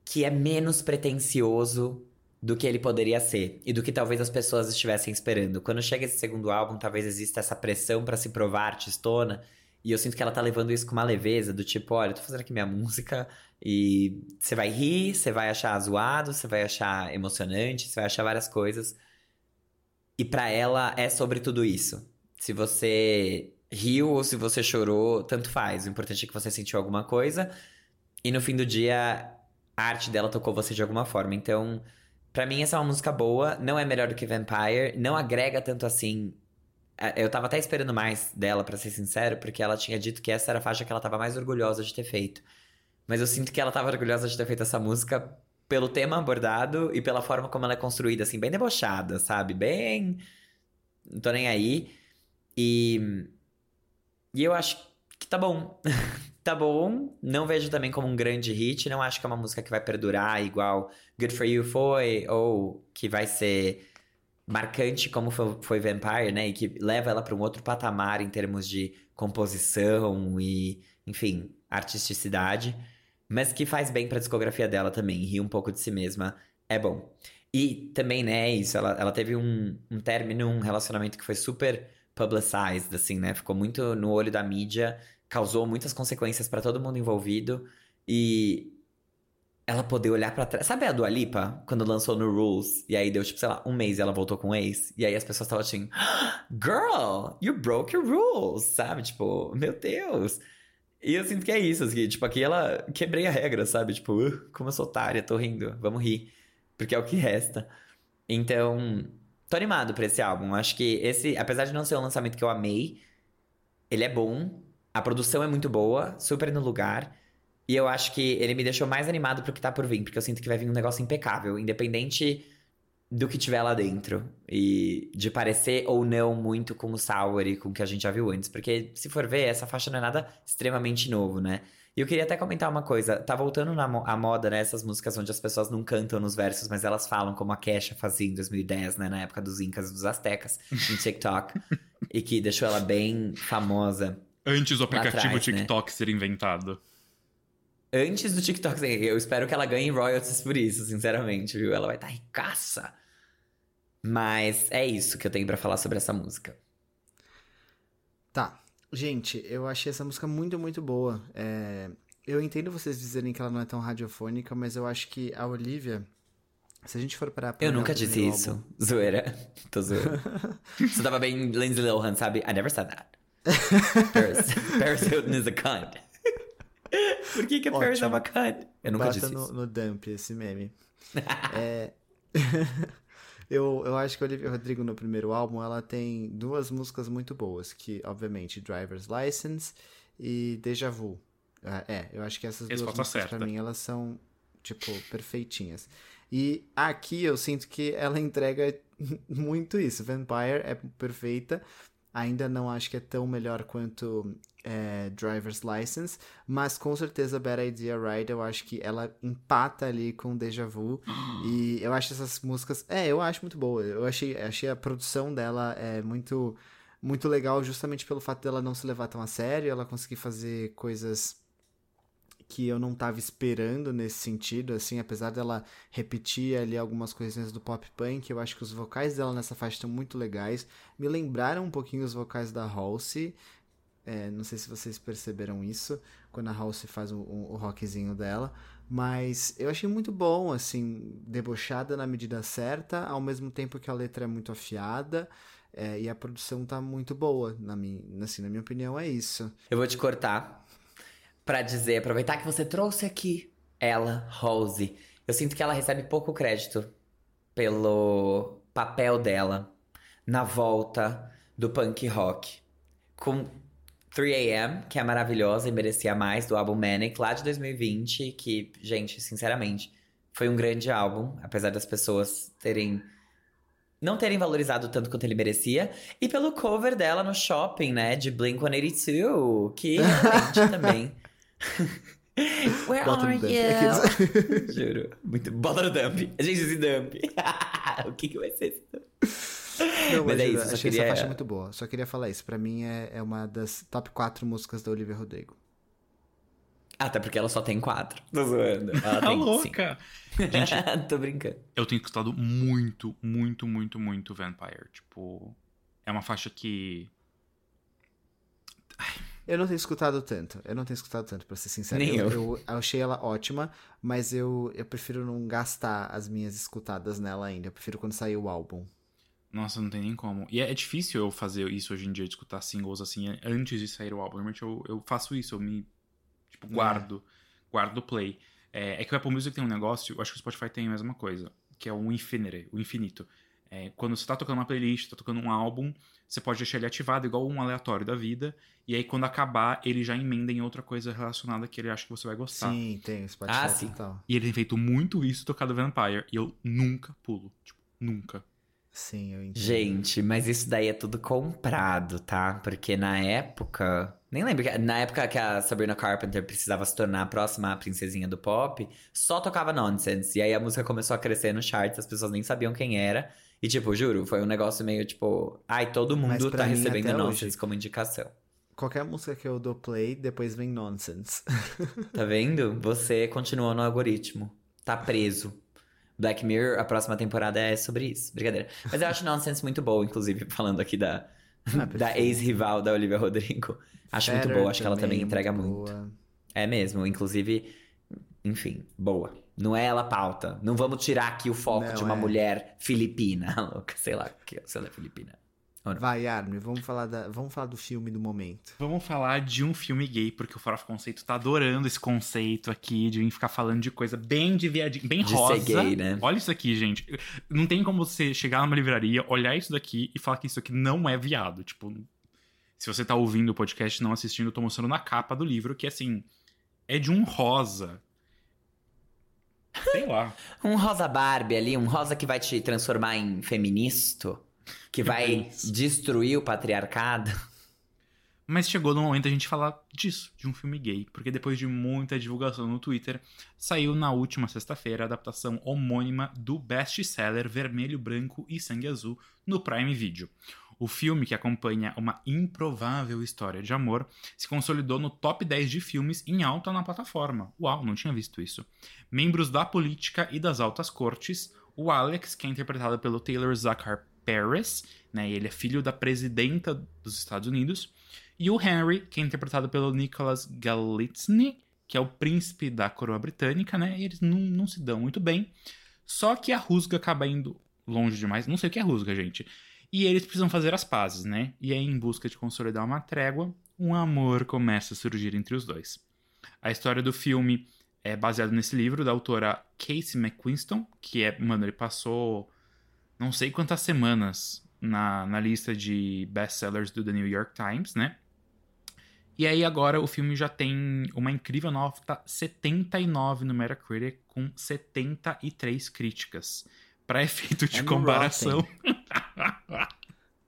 Speaker 4: que é menos pretensioso do que ele poderia ser e do que talvez as pessoas estivessem esperando. Quando chega esse segundo álbum, talvez exista essa pressão pra se provar artistona, e eu sinto que ela tá levando isso com uma leveza, do tipo, olha, eu tô fazendo aqui minha música e você vai rir, você vai achar zoado, você vai achar emocionante, você vai achar várias coisas. E pra ela é sobre tudo isso. Se você riu ou se você chorou, tanto faz. O importante é que você sentiu alguma coisa. E no fim do dia, a arte dela tocou você de alguma forma. Então, Pra mim, essa é uma música boa, não é melhor do que Vampire, não agrega tanto assim. Eu tava até esperando mais dela, pra ser sincero, porque ela tinha dito que essa era a faixa que ela tava mais orgulhosa de ter feito. Mas eu sinto que ela tava orgulhosa de ter feito essa música pelo tema abordado e pela forma como ela é construída, assim, bem debochada, sabe? Bem. Não tô nem aí. E. E eu acho que tá bom. tá bom. Não vejo também como um grande hit. Não acho que é uma música que vai perdurar igual Good For You foi, ou que vai ser marcante como foi, foi Vampire, né? E que leva ela para um outro patamar em termos de composição e, enfim, artisticidade. mas que faz bem pra discografia dela também. Rir um pouco de si mesma é bom. E também, né, isso, ela, ela teve um, um término, um relacionamento que foi super publicized, assim, né? Ficou muito no olho da mídia, causou muitas consequências pra todo mundo envolvido. E ela poder olhar pra trás. Sabe a Dua Lipa, quando lançou no Rules? E aí deu, tipo, sei lá, um mês e ela voltou com o ex. E aí as pessoas estavam assim, Girl, you broke your rules, sabe? Tipo, meu Deus. E eu sinto que é isso, assim, tipo, aqui ela quebrei a regra, sabe? Tipo, uh, como eu sou otária, tô rindo, vamos rir. Porque é o que resta. Então, tô animado pra esse álbum. Acho que esse, apesar de não ser um lançamento que eu amei, ele é bom, a produção é muito boa, super no lugar. E eu acho que ele me deixou mais animado pro que tá por vir, porque eu sinto que vai vir um negócio impecável, independente do que tiver lá dentro. E de parecer ou não muito com o Sour e com o que a gente já viu antes. Porque, se for ver, essa faixa não é nada extremamente novo, né? E eu queria até comentar uma coisa. Tá voltando na mo- a moda, né? Essas músicas onde as pessoas não cantam nos versos, mas elas falam como a Kesha fazia em 2010, né? Na época dos Incas e dos Aztecas, em TikTok. e que deixou ela bem famosa.
Speaker 3: Antes do aplicativo
Speaker 4: atrás, né?
Speaker 3: TikTok ser inventado.
Speaker 4: Antes do TikTok, assim, eu espero que ela ganhe royalties por isso, sinceramente, viu? Ela vai estar ricaça. Mas é isso que eu tenho pra falar sobre essa música.
Speaker 2: Tá. Gente, eu achei essa música muito, muito boa. É, Eu entendo vocês dizerem que ela não é tão radiofônica, mas eu acho que a Olivia. Se a gente for parar pra
Speaker 4: Eu nunca disse isso.
Speaker 2: álbum-
Speaker 4: Zoeira. Tô zoeira. Você tava bem Lindsay Lohan, sabe? I never said that. Paris, Paris Hilton is a cunt. Por que, que a Paris
Speaker 2: Ótimo.
Speaker 4: uma cunt? Eu nunca
Speaker 2: Bota
Speaker 4: disse
Speaker 2: no,
Speaker 4: isso.
Speaker 2: no dump esse meme. É, eu, eu acho que a Olivia Rodrigo no primeiro álbum ela tem duas músicas muito boas, que obviamente Driver's License e Deja Vu. Ah, É, eu acho que essas duas músicas pra
Speaker 3: certa.
Speaker 2: mim elas são tipo perfeitinhas. E aqui eu sinto que ela entrega muito isso. Vampire é perfeita. Ainda não acho que é tão melhor quanto é, Driver's License, mas com certeza Bad Idea Ride eu acho que ela empata ali com Deja Vu. e eu acho essas músicas. É, eu acho muito boa. Eu achei, achei a produção dela é muito, muito legal, justamente pelo fato dela não se levar tão a sério, ela conseguir fazer coisas que eu não tava esperando nesse sentido, assim, apesar dela repetir ali algumas coisinhas do pop punk, eu acho que os vocais dela nessa faixa estão muito legais. Me lembraram um pouquinho os vocais da Halsey. É, não sei se vocês perceberam isso quando a Halsey faz o, o, o rockzinho dela, mas eu achei muito bom, assim, debochada na medida certa, ao mesmo tempo que a letra é muito afiada. é, e a produção tá muito boa, na minha, assim, na minha opinião, é isso.
Speaker 4: Eu vou te cortar pra dizer, aproveitar que você trouxe aqui ela, Rose. Eu sinto que ela recebe pouco crédito pelo papel dela na volta do punk rock. Com 3AM, que é maravilhosa e merecia mais, do álbum Manic, lá de 2020, que, gente, sinceramente, foi um grande álbum, apesar das pessoas terem não terem valorizado tanto quanto ele merecia, e pelo cover dela no shopping, né, de Blink-182, que realmente também... Where
Speaker 2: Bota
Speaker 4: are you? Juro. Muito... Bota no dump. Gente, esse dump. o que que vai ser esse dump?
Speaker 2: Não,
Speaker 4: Mas é isso,
Speaker 2: achei
Speaker 4: queria-
Speaker 2: essa faixa muito boa. Só queria falar isso. Pra mim é, é uma das top 4 músicas da Olivia Rodrigo.
Speaker 4: Até porque ela só tem quatro. Tô zoando. Ela
Speaker 3: Tá
Speaker 4: tem
Speaker 3: louca! Gente.
Speaker 4: Tô brincando.
Speaker 3: eu tenho escutado muito, muito, muito, muito Vampire. Tipo, é uma faixa que.
Speaker 2: Eu não tenho escutado tanto. Eu não tenho escutado tanto, pra ser sincero.
Speaker 4: Nem eu.
Speaker 2: eu. eu achei ela ótima, mas eu, eu prefiro não gastar as minhas escutadas nela ainda. Eu prefiro quando sair o álbum.
Speaker 3: Nossa, não tem nem como. E é, é difícil eu fazer isso hoje em dia, de escutar singles assim, antes de sair o álbum. Normalmente eu, eu faço isso, eu me. Tipo, guardo. Guardo o play. É, é que o Apple Music tem um negócio, eu acho que o Spotify tem a mesma coisa, que é o Infinity, o infinito. É, quando você tá tocando uma playlist, tá tocando um álbum, você pode deixar ele ativado igual um aleatório da vida. E aí, quando acabar, ele já emenda em outra coisa relacionada que ele acha que você vai gostar.
Speaker 2: Sim, tem o Spotify
Speaker 4: Ah, sim.
Speaker 2: total.
Speaker 3: E ele tem feito muito isso tocado Vampire. E eu nunca pulo. Tipo, nunca.
Speaker 2: Sim, eu entendo.
Speaker 4: Gente, mas isso daí é tudo comprado, tá? Porque na época. Nem lembro. que- Na época que a Sabrina Carpenter precisava se tornar a próxima princesinha do pop, só tocava Nonsense. E aí a música começou a crescer no charts, as pessoas nem sabiam quem era. E, tipo, juro, foi um negócio meio tipo. Ai, todo mundo tá
Speaker 2: mim,
Speaker 4: recebendo Nonsense
Speaker 2: hoje-
Speaker 4: como indicação.
Speaker 2: qualquer música que eu dou play, depois vem nonsense.
Speaker 4: Tá vendo? Você continua no algoritmo. Tá preso. Black Mirror, a próxima temporada é sobre isso. Brincadeira. Mas eu acho Nonsense muito boa, inclusive, falando aqui da,
Speaker 2: Ah,
Speaker 4: da ex-rival da Olivia Rodrigo. Acho muito boa, acho que ela também
Speaker 2: é
Speaker 4: entrega muito.
Speaker 2: boa.
Speaker 4: É mesmo, inclusive, enfim, boa. Não é ela a pauta. Não vamos tirar aqui o foco
Speaker 2: Não,
Speaker 4: de uma
Speaker 2: é.
Speaker 4: mulher filipina, louca, sei lá, que- se ela é filipina.
Speaker 2: Vai, Armin, vamos falar, da, vamos falar do filme do momento.
Speaker 3: Vamos falar de um filme gay, porque o Farofa Conceito tá adorando esse conceito aqui de vir ficar falando de coisa bem de viadinho, bem
Speaker 4: De ser
Speaker 3: rosa.
Speaker 4: gay, né?
Speaker 3: Olha isso aqui, gente. Não tem como você chegar numa livraria, olhar isso daqui e falar que isso aqui não é viado. Tipo, se você tá ouvindo o podcast e não assistindo, eu tô mostrando na capa do livro, que assim, é de um rosa. Sei lá.
Speaker 4: Um rosa Barbie ali, um rosa que vai te transformar em feministo, que vai destruir o patriarcado.
Speaker 3: Mas chegou no momento a gente falar disso, de um filme gay, porque depois de muita divulgação no Twitter, saiu na última sexta-feira a adaptação homônima do best-seller Vermelho, Branco e Sangue Azul no Prime Video. O filme, que acompanha uma improvável história de amor, se consolidou no top 10 de filmes em alta na plataforma. Uau, não tinha visto isso. Membros da política e das altas cortes, o Alex, que é interpretado pelo Taylor Zachar Paris, né, ele é filho da presidenta dos Estados Unidos, e o Henry, que é interpretado pelo Nicholas Galitzny, que é o príncipe da coroa britânica, né? E eles não, não se dão muito bem. Só que a rusga acaba indo longe demais. Não sei o que é rusga, gente. E eles precisam fazer as pazes, né? E aí, em busca de consolidar uma trégua, um amor começa a surgir entre os dois. A história do filme é baseada nesse livro da autora Casey McQuiston, que é, mano, ele passou não sei quantas semanas na, na lista de best-sellers do The New York Times, né? E aí agora o filme já tem uma incrível nota 79 no Metacritic com 73 críticas. Para efeito de
Speaker 2: É
Speaker 3: comparação.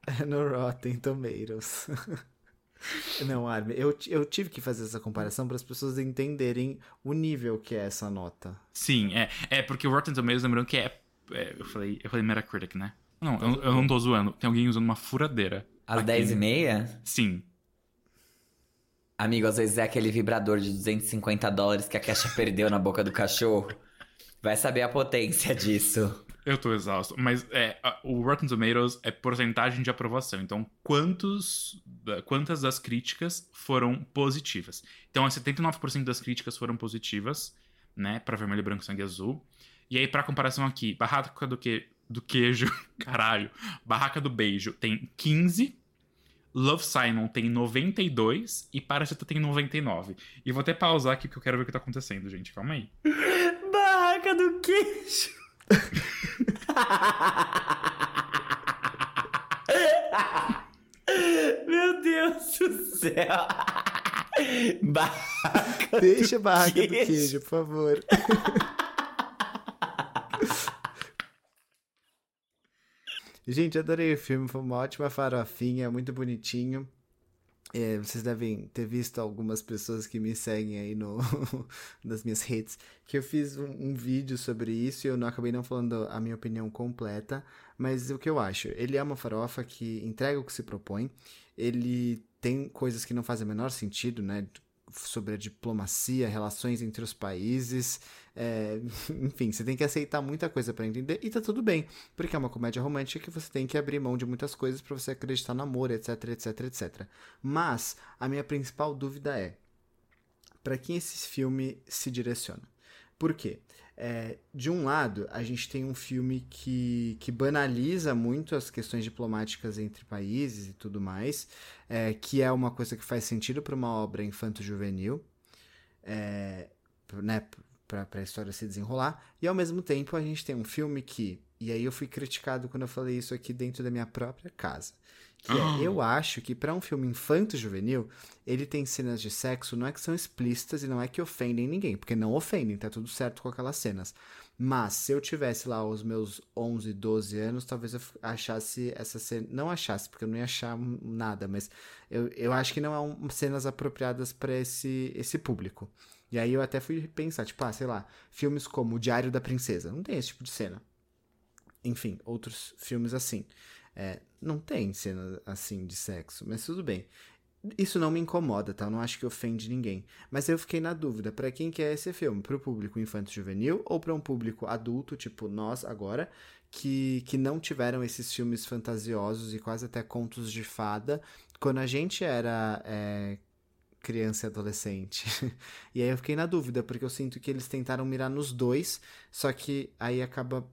Speaker 2: É no Rotten Tomatoes. Não, Armin, eu, eu tive que fazer essa comparação para as pessoas entenderem o nível que é essa nota.
Speaker 3: Sim, é, é porque o Rotten Tomatoes, lembrando que é, é, eu falei, eu falei Metacritic, né? Não, eu, eu não tô zoando. Tem alguém usando uma furadeira.
Speaker 4: Às
Speaker 3: aqui.
Speaker 4: 10 e meia,
Speaker 3: Sim.
Speaker 4: amigo, às vezes é aquele vibrador de 250 dólares que a Kesha perdeu na boca do cachorro. Vai saber a potência disso.
Speaker 3: Eu tô exausto. Mas é, o Rotten Tomatoes é porcentagem de aprovação. Então, quantos, quantas das críticas foram positivas? Então, 79% das críticas foram positivas, né? Pra Vermelho, Branco, Sangue Azul. E aí, pra comparação aqui, Barraca do, que, do Queijo, caralho. Barraca do Beijo tem 15. Love Simon tem 92 e Parasita tem 99. E vou até pausar aqui porque eu quero ver o que tá acontecendo, gente. Calma aí.
Speaker 4: Barraca do queijo. Meu Deus do céu. Barraca
Speaker 2: Deixa a
Speaker 4: do
Speaker 2: barraca do
Speaker 4: queijo.
Speaker 2: queijo, por favor. Gente, adorei o filme, foi uma ótima farofinha, muito bonitinho. É, vocês devem ter visto algumas pessoas que me seguem aí no nas minhas redes, que eu fiz um, um vídeo sobre isso e eu não acabei não falando a minha opinião completa, mas o que eu acho, ele é uma farofa que entrega o que se propõe, ele tem coisas que não fazem o menor sentido, né? Sobre a diplomacia, relações entre os países, é, enfim, você tem que aceitar muita coisa pra entender e tá tudo bem, porque é uma comédia romântica que você tem que abrir mão de muitas coisas pra você acreditar no amor, etc, etc, etc. Mas a minha principal dúvida é para quem esse filme se direciona. Por quê? É, de um lado, a gente tem um filme que, que banaliza muito as questões diplomáticas entre países e tudo mais, é, que é uma coisa que faz sentido para uma obra infanto-juvenil, é, né, para a história se desenrolar, e ao mesmo tempo a gente tem um filme que, e aí eu fui criticado quando eu falei isso aqui dentro da minha própria casa, que
Speaker 3: Ah.
Speaker 2: é, eu acho que para um filme infanto-juvenil, ele tem cenas de sexo, não é que são explícitas e não é que ofendem ninguém, porque não ofendem, tá tudo certo com aquelas cenas. Mas se eu tivesse lá os meus 11, 12 anos, talvez eu achasse essa cena. Não achasse, porque eu não ia achar nada, mas eu, eu acho que não é um, cenas apropriadas para esse, esse público. E aí eu até fui pensar, tipo, ah, sei lá, filmes como O Diário da Princesa. Não tem esse tipo de cena. Enfim, outros filmes assim. É, não tem cena assim de sexo, mas tudo bem. Isso não me incomoda, tá? Eu não acho que ofende ninguém. Mas eu fiquei na dúvida, pra quem que é esse filme? Pro público infanto-juvenil ou pra um público adulto, tipo nós agora, que, que não tiveram esses filmes fantasiosos e quase até contos de fada quando a gente era é, criança e adolescente. e aí eu fiquei na dúvida, porque eu sinto que eles tentaram mirar nos dois, só que aí acaba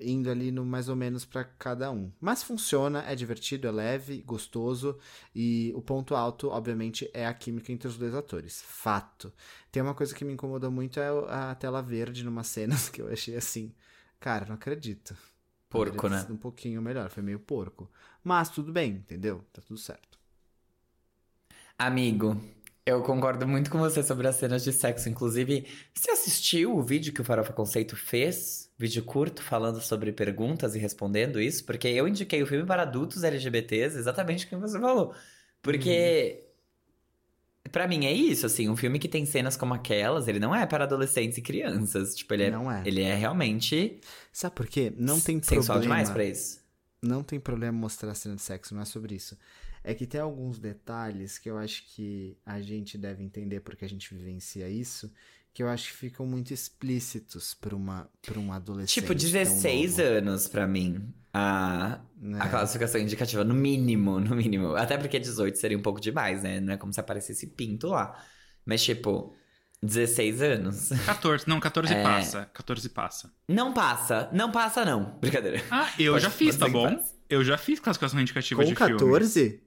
Speaker 2: indo ali no mais ou menos para cada um. Mas funciona, é divertido, é leve, gostoso e o ponto alto, obviamente, é a química entre os dois atores. Fato. Tem uma coisa que me incomodou muito é a tela verde numa cenas que eu achei assim, cara, não acredito.
Speaker 4: Porco, né?
Speaker 2: Um pouquinho melhor, foi meio porco. Mas tudo bem, entendeu? Tá tudo certo.
Speaker 4: Amigo, eu concordo muito com você sobre as cenas de sexo. Inclusive, você assistiu o vídeo que o Farofa Conceito fez? Vídeo curto falando sobre perguntas e respondendo isso? Porque eu indiquei o filme para adultos LGBTs exatamente como você falou. Porque. Hum. Pra mim é isso, assim, um filme que tem cenas como aquelas, ele não é para adolescentes e crianças. Tipo, ele é,
Speaker 2: não é.
Speaker 4: Ele é realmente.
Speaker 2: Sabe por quê? Não tem
Speaker 4: sensual
Speaker 2: problema.
Speaker 4: demais pra isso.
Speaker 2: Não tem problema mostrar cena de sexo, não é sobre isso. É que tem alguns detalhes que eu acho que a gente deve entender porque a gente vivencia isso, que eu acho que ficam muito explícitos para uma para um adolescente.
Speaker 4: Tipo, 16 anos para mim. A, é. a classificação indicativa, no mínimo, no mínimo. Até porque 18 seria um pouco demais, né? Não é como se aparecesse pinto lá. Mas, tipo, 16 anos.
Speaker 3: 14, não, 14 é... passa. 14 passa.
Speaker 4: Não passa, não passa, não. Brincadeira.
Speaker 3: Ah, eu pode, já fiz, tá bom? Eu já fiz classificação indicativa
Speaker 2: Com
Speaker 3: de
Speaker 2: 14?
Speaker 3: filme.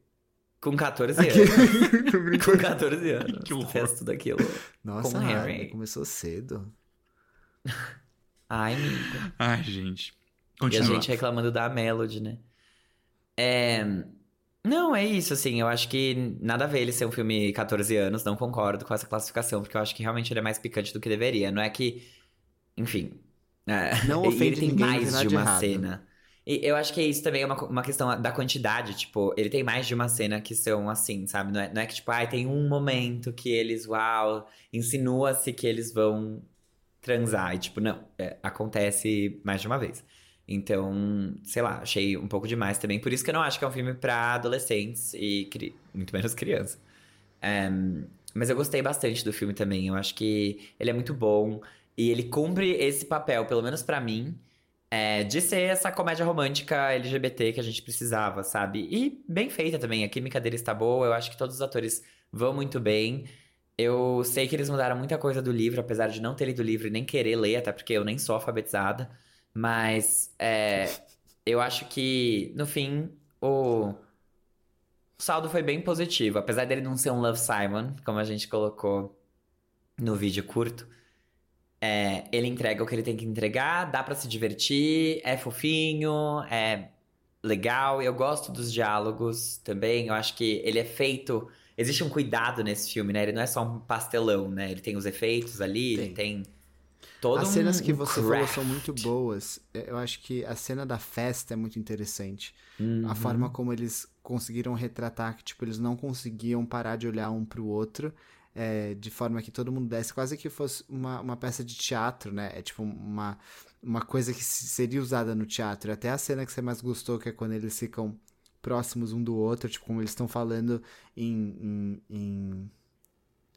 Speaker 4: Com 14 anos. Com 14 anos.
Speaker 3: Que horror.
Speaker 4: Fez tudo aquilo.
Speaker 2: Nossa,
Speaker 4: com Harry.
Speaker 2: começou cedo.
Speaker 4: Ai, amigo.
Speaker 3: Ai, gente.
Speaker 4: E
Speaker 3: Continua.
Speaker 4: a gente reclamando da Melody, né? É... Não, é isso, assim, eu acho que nada a ver ele ser um filme 14 anos, não concordo com essa classificação, porque eu acho que realmente ele é mais picante do que deveria. Não é que. Enfim. É...
Speaker 2: Não
Speaker 4: e
Speaker 2: ofende
Speaker 4: ele tem
Speaker 2: ninguém,
Speaker 4: mais de uma
Speaker 2: errado.
Speaker 4: cena. E eu acho que isso também é uma, uma questão da quantidade, tipo, ele tem mais de uma cena que são assim, sabe? Não é, não é que, tipo, ai, tem um momento que eles, uau, insinua-se que eles vão transar. E, tipo, não, é, acontece mais de uma vez. Então, sei lá, achei um pouco demais também. Por isso que eu não acho que é um filme pra adolescentes e cri... muito menos criança. É, mas eu gostei bastante do filme também. Eu acho que ele é muito bom. E ele cumpre esse papel, pelo menos pra mim, é, de ser essa comédia romântica LGBT que a gente precisava, sabe? E bem feita também. A química deles tá boa. Eu acho que todos os atores vão muito bem. Eu sei que eles mudaram muita coisa do livro, apesar de não ter lido o livro e nem querer ler, até porque eu nem sou alfabetizada. Mas é, eu acho que, no fim, o... o saldo foi bem positivo. Apesar dele não ser um Love Simon, como a gente colocou no vídeo curto. É, ele entrega o que ele tem que entregar, dá pra se divertir, é fofinho, é legal. Eu gosto dos diálogos também. Eu acho que ele é feito. Existe um cuidado nesse filme, né? Ele não é só um pastelão, né? Ele tem os efeitos ali,
Speaker 2: Tem.
Speaker 4: ele tem todo
Speaker 2: As
Speaker 4: um
Speaker 2: cenas que você falou
Speaker 4: craft.
Speaker 2: são muito boas. É, Eu acho que a cena da festa é muito interessante.
Speaker 4: Uhum.
Speaker 2: A forma como eles conseguiram retratar que, tipo, eles não conseguiam parar de olhar um pro outro. É, de forma que todo mundo desse quase que fosse uma, uma peça de teatro, né? É tipo uma, uma coisa que se- seria usada no teatro. Até a cena que você mais gostou, que é quando eles ficam próximos um do outro, tipo, como eles estão falando em, em- em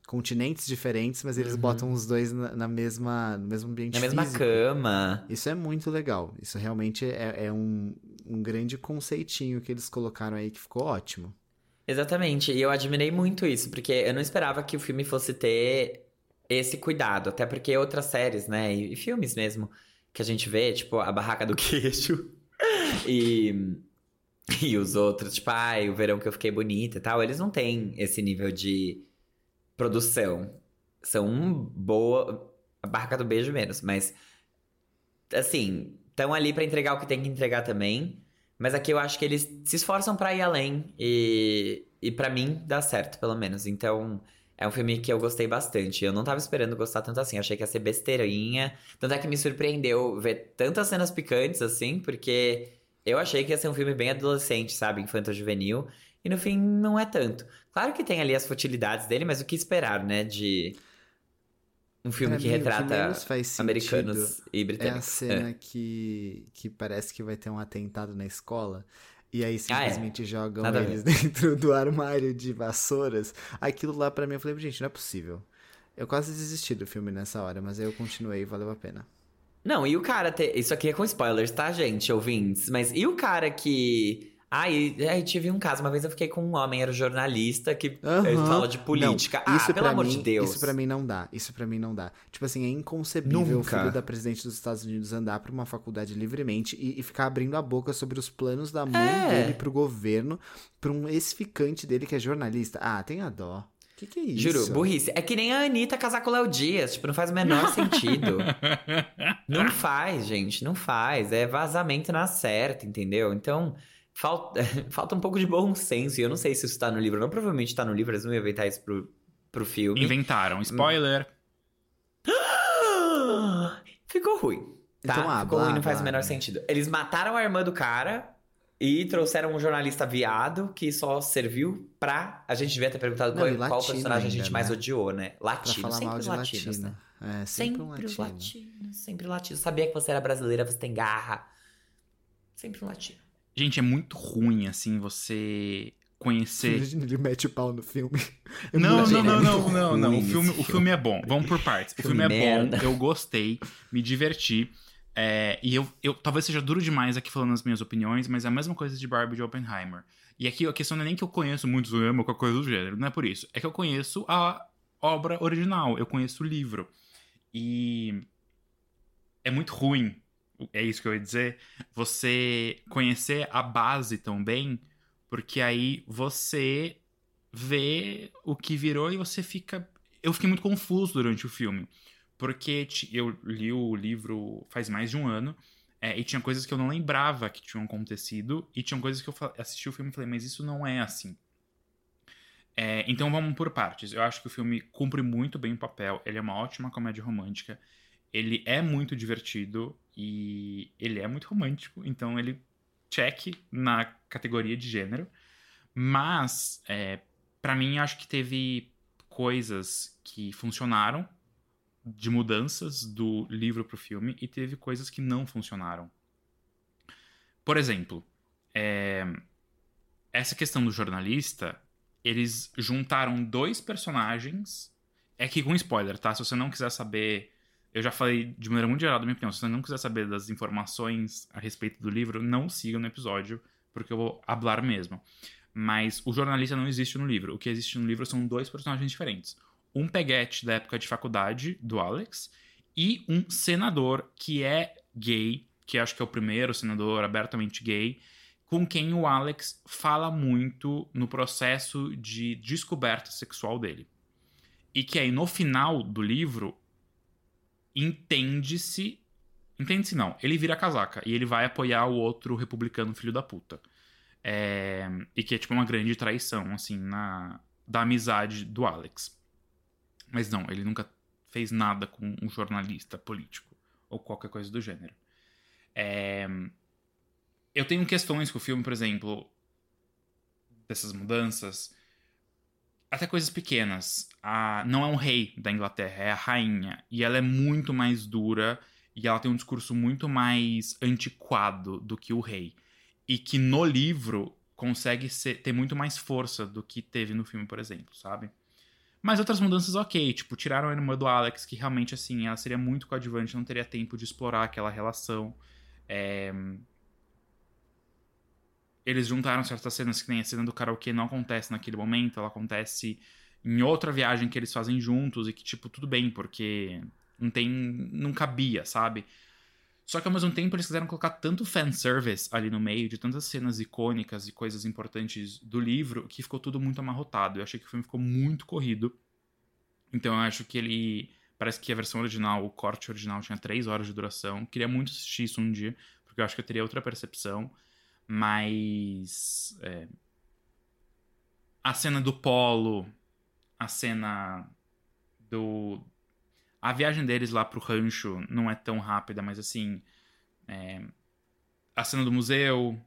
Speaker 2: continentes diferentes, mas eles botam os dois na, na mesma, no mesmo ambiente
Speaker 4: Na mesma
Speaker 2: físico.
Speaker 4: cama.
Speaker 2: Isso é muito legal. Isso realmente é, é um, um grande conceitinho que eles colocaram aí que ficou ótimo.
Speaker 4: Exatamente, e eu admirei muito isso, porque eu não esperava que o filme fosse ter esse cuidado, até porque outras séries, né, e, e filmes mesmo, que a gente vê, tipo, A Barraca do Queijo e, e os outros, tipo, ai, o verão que eu fiquei bonita e tal, eles não têm esse nível de produção. São um boa. A Barraca do Beijo menos, mas. Assim, estão ali pra entregar o que tem que entregar também. Mas aqui eu acho que eles se esforçam pra ir além e, e para mim dá certo, pelo menos. Então, é um filme que eu gostei bastante. Eu não tava esperando gostar tanto assim, achei que ia ser besteirinha. Tanto é que me surpreendeu ver tantas cenas picantes assim, porque eu achei que ia ser um filme bem adolescente, sabe? Infanto-juvenil. E no fim, não é tanto. Claro que tem ali as futilidades dele, mas o que esperar, né? De um filme
Speaker 2: Pra
Speaker 4: que
Speaker 2: mim, que
Speaker 4: retrata
Speaker 2: faz sentido
Speaker 4: americanos e
Speaker 2: É a
Speaker 4: britânicos.
Speaker 2: cena que, que parece que vai ter um atentado na escola. E aí
Speaker 4: Ah, é.
Speaker 2: simplesmente jogam
Speaker 4: Nada
Speaker 2: eles dentro do armário de vassouras. Aquilo lá pra mim eu falei, gente, não é possível. Eu quase desisti do filme nessa hora, mas aí eu continuei e valeu a pena.
Speaker 4: Não, e o cara. Te... Isso aqui é com spoilers, tá, gente, ouvintes? Mas e o cara que. Ai, ai, tive um caso. Uma vez eu fiquei com um homem, era jornalista que ele fala de política.
Speaker 2: Não, isso
Speaker 4: ah, pelo amor
Speaker 2: mim,
Speaker 4: de Deus.
Speaker 2: Isso pra mim não dá. Isso pra mim não dá. Tipo assim, é inconcebível
Speaker 4: Nunca.
Speaker 2: o filho da presidente dos Estados Unidos andar pra uma faculdade livremente e, e ficar abrindo a boca sobre os planos da mãe
Speaker 4: É.
Speaker 2: dele pro governo, pra um ex-ficante dele que é jornalista. Ah, tenha dó. Que que é isso?
Speaker 4: Juro, burrice. É que nem a Anitta casar com o Léo Dias. Tipo, não faz o menor sentido. Não faz, gente. Não faz. É vazamento na certa, entendeu? Então, falta, falta um pouco de bom senso. E eu não sei se isso tá no livro. Não, provavelmente tá no livro. Eles não iam inventar isso pro, pro filme.
Speaker 3: Inventaram. Spoiler.
Speaker 4: Ficou ruim. Tá?
Speaker 2: Então, ah,
Speaker 4: Ficou
Speaker 2: blá,
Speaker 4: ruim, não faz
Speaker 2: blá,
Speaker 4: o menor sentido. Eles mataram a irmã do cara e trouxeram um jornalista viado que só serviu pra. A gente devia ter perguntado
Speaker 2: Não,
Speaker 4: qual, qual personagem a
Speaker 2: ainda,
Speaker 4: gente mais
Speaker 2: né?
Speaker 4: odiou, né?
Speaker 2: Pra
Speaker 4: Latino.
Speaker 2: falar
Speaker 4: sempre
Speaker 2: mal
Speaker 4: os
Speaker 2: de
Speaker 4: latinos,
Speaker 2: latino.
Speaker 4: né?
Speaker 2: É, sempre,
Speaker 4: Sempre,
Speaker 2: um
Speaker 4: os
Speaker 2: latino.
Speaker 4: latinos, sempre latinos. Sabia que você era brasileira, você tem garra. Sempre um latino.
Speaker 3: Gente, é muito ruim, assim, você conhecer.
Speaker 2: Imagina, Ele mete o pau no filme. É
Speaker 3: Não, não, não, não, não, não. O filme, o filme é bom. Vamos por partes. O
Speaker 4: Filme
Speaker 3: é bom, eu gostei, me diverti. É, e eu, eu talvez seja duro demais aqui falando as minhas opiniões, mas é a mesma coisa de Barbie de Oppenheimer. E aqui a questão não é nem que eu conheço muito cinema ou qualquer coisa do gênero, não é por isso. É que eu conheço a obra original, eu conheço o livro. E é muito ruim, é isso que eu ia dizer, você conhecer a base tão bem, porque aí você vê o que virou e você fica. Eu fiquei muito confuso durante o filme. Porque eu li o livro faz mais de um ano. é, e tinha coisas que eu não lembrava que tinham acontecido. E tinham coisas que eu assisti o filme e falei, mas isso não é assim. É, então vamos por partes. Eu acho que o filme cumpre muito bem o papel. Ele é uma ótima comédia romântica. Ele é muito divertido e ele é muito romântico. Então ele check na categoria de gênero. Mas, é, para mim, acho que teve coisas que funcionaram de mudanças do livro pro filme e teve coisas que não funcionaram. Por exemplo, é, essa questão do jornalista, eles juntaram dois personagens. É que com spoiler, tá? Se você não quiser saber. Eu já falei de maneira muito geral da minha opinião. Se você não quiser saber das informações a respeito do livro, não siga no episódio, porque eu vou hablar mesmo. Mas o jornalista não existe no livro. O que existe no livro são dois personagens diferentes. Um peguete da época de faculdade, do Alex, e um senador que é gay, que acho que é o primeiro senador abertamente gay, com quem o Alex fala muito no processo de descoberta sexual dele. E que aí no final do livro entende-se. Entende-se não. Ele vira casaca e ele vai apoiar o outro republicano filho da puta. É, e que é tipo uma grande traição, assim, na, da amizade do Alex. Mas não, ele nunca fez nada com um jornalista político ou qualquer coisa do gênero. É, eu tenho questões com o filme, por exemplo, dessas mudanças, até coisas pequenas. A, não é um rei da Inglaterra, é a rainha. E ela é muito mais dura e ela tem um discurso muito mais antiquado do que o rei. E que no livro consegue ser- ter muito mais força do que teve no filme, por exemplo, sabe? Mas outras mudanças, ok. Tipo, tiraram a irmã do Alex, que realmente, assim, ela seria muito coadjuvante, não teria tempo de explorar aquela relação. É, Eles juntaram certas cenas, que nem a cena do karaokê não acontece naquele momento, ela acontece em outra viagem que eles fazem juntos e que, tipo, tudo bem, porque não tem. não cabia, sabe? Só que ao mesmo tempo eles quiseram colocar tanto fanservice ali no meio, de tantas cenas icônicas e coisas importantes do livro, que ficou tudo muito amarrotado. Eu achei que o filme ficou muito corrido. Então eu acho que ele. Parece que a versão original, o corte original, tinha três horas de duração. Queria muito assistir isso um dia, porque eu acho que eu teria outra percepção. Mas. é, A cena do polo, a cena do. A viagem deles lá pro rancho não é tão rápida, mas assim. é, A cena do museu.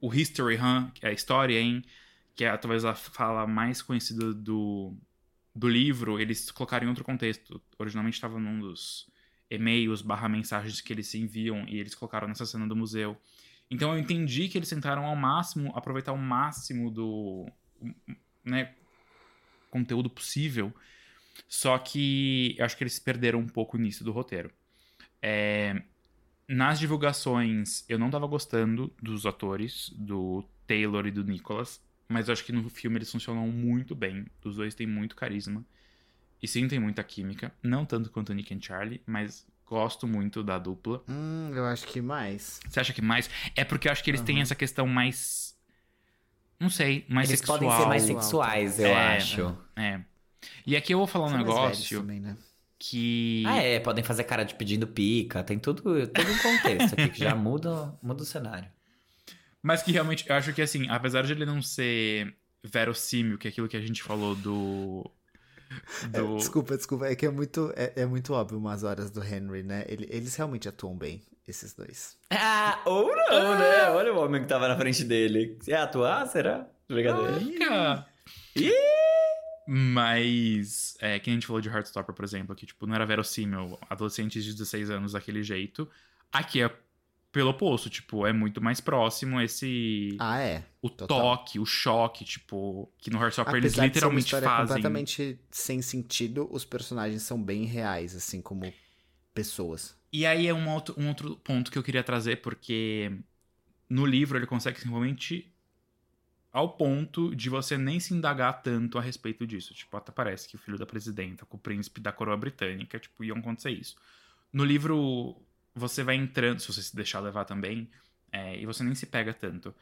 Speaker 3: O History, huh? que é a história, hein? Que é talvez a fala mais conhecida do, do livro, eles colocaram em outro contexto. Originalmente estava num dos e-mails barra mensagens que eles se enviam e eles colocaram nessa cena do museu. Então eu entendi que eles tentaram ao máximo aproveitar o máximo do né, conteúdo possível. Só que eu acho que eles perderam um pouco nisso do roteiro. É, nas divulgações, eu não tava gostando dos atores, do Taylor e do Nicholas. Mas eu acho que no filme eles funcionam muito bem. Os dois têm muito carisma. E sim, tem muita química. Não tanto quanto o Nick e Charlie, mas gosto muito da dupla.
Speaker 2: Hum, eu acho que mais.
Speaker 3: Você acha que mais? É porque eu acho que eles têm
Speaker 2: Uhum.
Speaker 3: essa questão mais. Não sei, mais
Speaker 4: Eles
Speaker 3: sexual.
Speaker 4: podem ser mais sexuais, eu
Speaker 3: É,
Speaker 4: acho.
Speaker 3: É. E aqui eu vou falar um
Speaker 2: São velhos
Speaker 3: negócio
Speaker 2: também, né?
Speaker 3: que.
Speaker 4: Ah, é, podem fazer cara de pedindo pica, tem tudo, todo um contexto aqui que já muda, muda o cenário.
Speaker 3: Mas que realmente, eu acho que assim, apesar de ele não ser verossímil, que é aquilo que a gente falou do.
Speaker 2: É,
Speaker 3: do...
Speaker 2: desculpa, desculpa. É que é muito, é, é muito óbvio umas horas do Henry, né? Ele- eles realmente atuam bem, esses dois.
Speaker 4: Ah, ou não, né? Olha o homem que tava na frente dele. Você ia atuar, será? Brincadeira. Ih!
Speaker 3: Mas, é, que a gente falou de Heartstopper, por exemplo, que tipo, não era verossímil adolescentes de 16 anos daquele jeito. Aqui é pelo oposto, tipo, é muito mais próximo esse.
Speaker 2: Ah, é.
Speaker 3: o
Speaker 2: total.
Speaker 3: toque, o choque, tipo, que no Heartstopper eles
Speaker 2: Apesar de ser uma
Speaker 3: literalmente fazem.
Speaker 2: completamente sem sentido, os personagens são bem reais, assim, como pessoas.
Speaker 3: E aí é um outro, um outro ponto que eu queria trazer, porque no livro ele consegue simplesmente ao ponto de você nem se indagar tanto a respeito disso. Tipo, até parece que o filho da presidenta com o príncipe da coroa britânica, tipo, iam acontecer isso. No livro, você vai entrando, se você se deixar levar também, é, e você nem se pega tanto.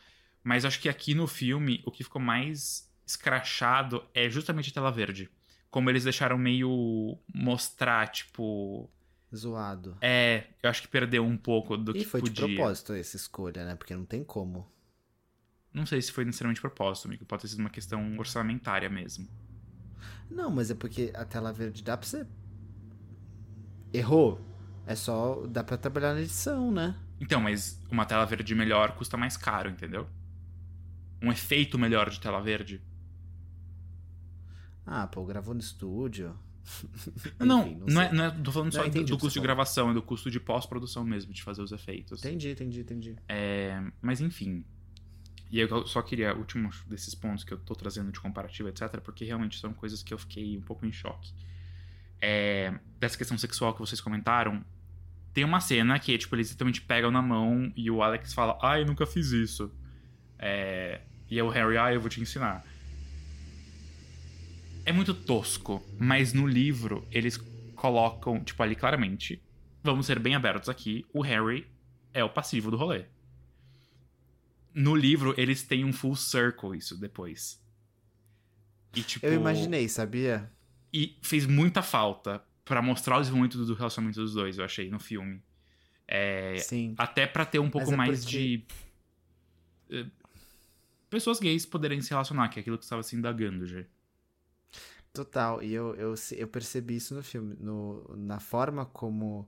Speaker 3: Mas acho que aqui no filme, o que ficou mais escrachado é justamente a tela verde. Como eles deixaram meio mostrar, tipo,
Speaker 2: Zoado.
Speaker 3: é, eu acho que perdeu um pouco do
Speaker 2: E
Speaker 3: que
Speaker 2: foi de
Speaker 3: podia.
Speaker 2: propósito essa escolha, né? Porque não tem como.
Speaker 3: Não sei se foi necessariamente de propósito, amigo. Pode ter sido uma questão orçamentária mesmo.
Speaker 2: Não, mas é porque a tela verde dá pra você. Errou. É só. dá pra trabalhar na edição, né?
Speaker 3: Então, mas uma tela verde melhor custa mais caro, entendeu? Um efeito melhor de tela verde.
Speaker 2: Ah, pô, gravou no estúdio.
Speaker 3: não,
Speaker 2: Enfim,
Speaker 3: não, é,
Speaker 2: sei.
Speaker 3: não é. Tô falando
Speaker 2: Não,
Speaker 3: só do,
Speaker 2: entendi
Speaker 3: do custo de
Speaker 2: falou.
Speaker 3: gravação, é do custo de pós-produção mesmo, de fazer os efeitos.
Speaker 2: Entendi, entendi, entendi.
Speaker 3: É, mas enfim. E eu só queria, último desses pontos que eu tô trazendo de comparativo, etc., porque realmente são coisas que eu fiquei um pouco em choque. É, dessa questão sexual que vocês comentaram, tem uma cena que, tipo, eles literalmente pegam na mão e o Alex fala, ah, eu nunca fiz isso. É, e aí o Harry, ah, eu vou te ensinar. É muito tosco, mas no livro eles colocam, tipo, ali claramente, vamos ser bem abertos aqui, o Harry é o passivo do rolê. No livro, eles têm um full circle isso depois. E, tipo,
Speaker 2: Eu imaginei, sabia?
Speaker 3: E fez muita falta pra mostrar o desenvolvimento do relacionamento dos dois, eu achei, no filme. É,
Speaker 2: Sim.
Speaker 3: até pra ter um pouco
Speaker 2: é
Speaker 3: mais de. eh, Pessoas gays poderem se relacionar, que é aquilo que você estava se indagando, já.
Speaker 2: Total, e eu, eu, eu percebi isso no filme, no, na forma como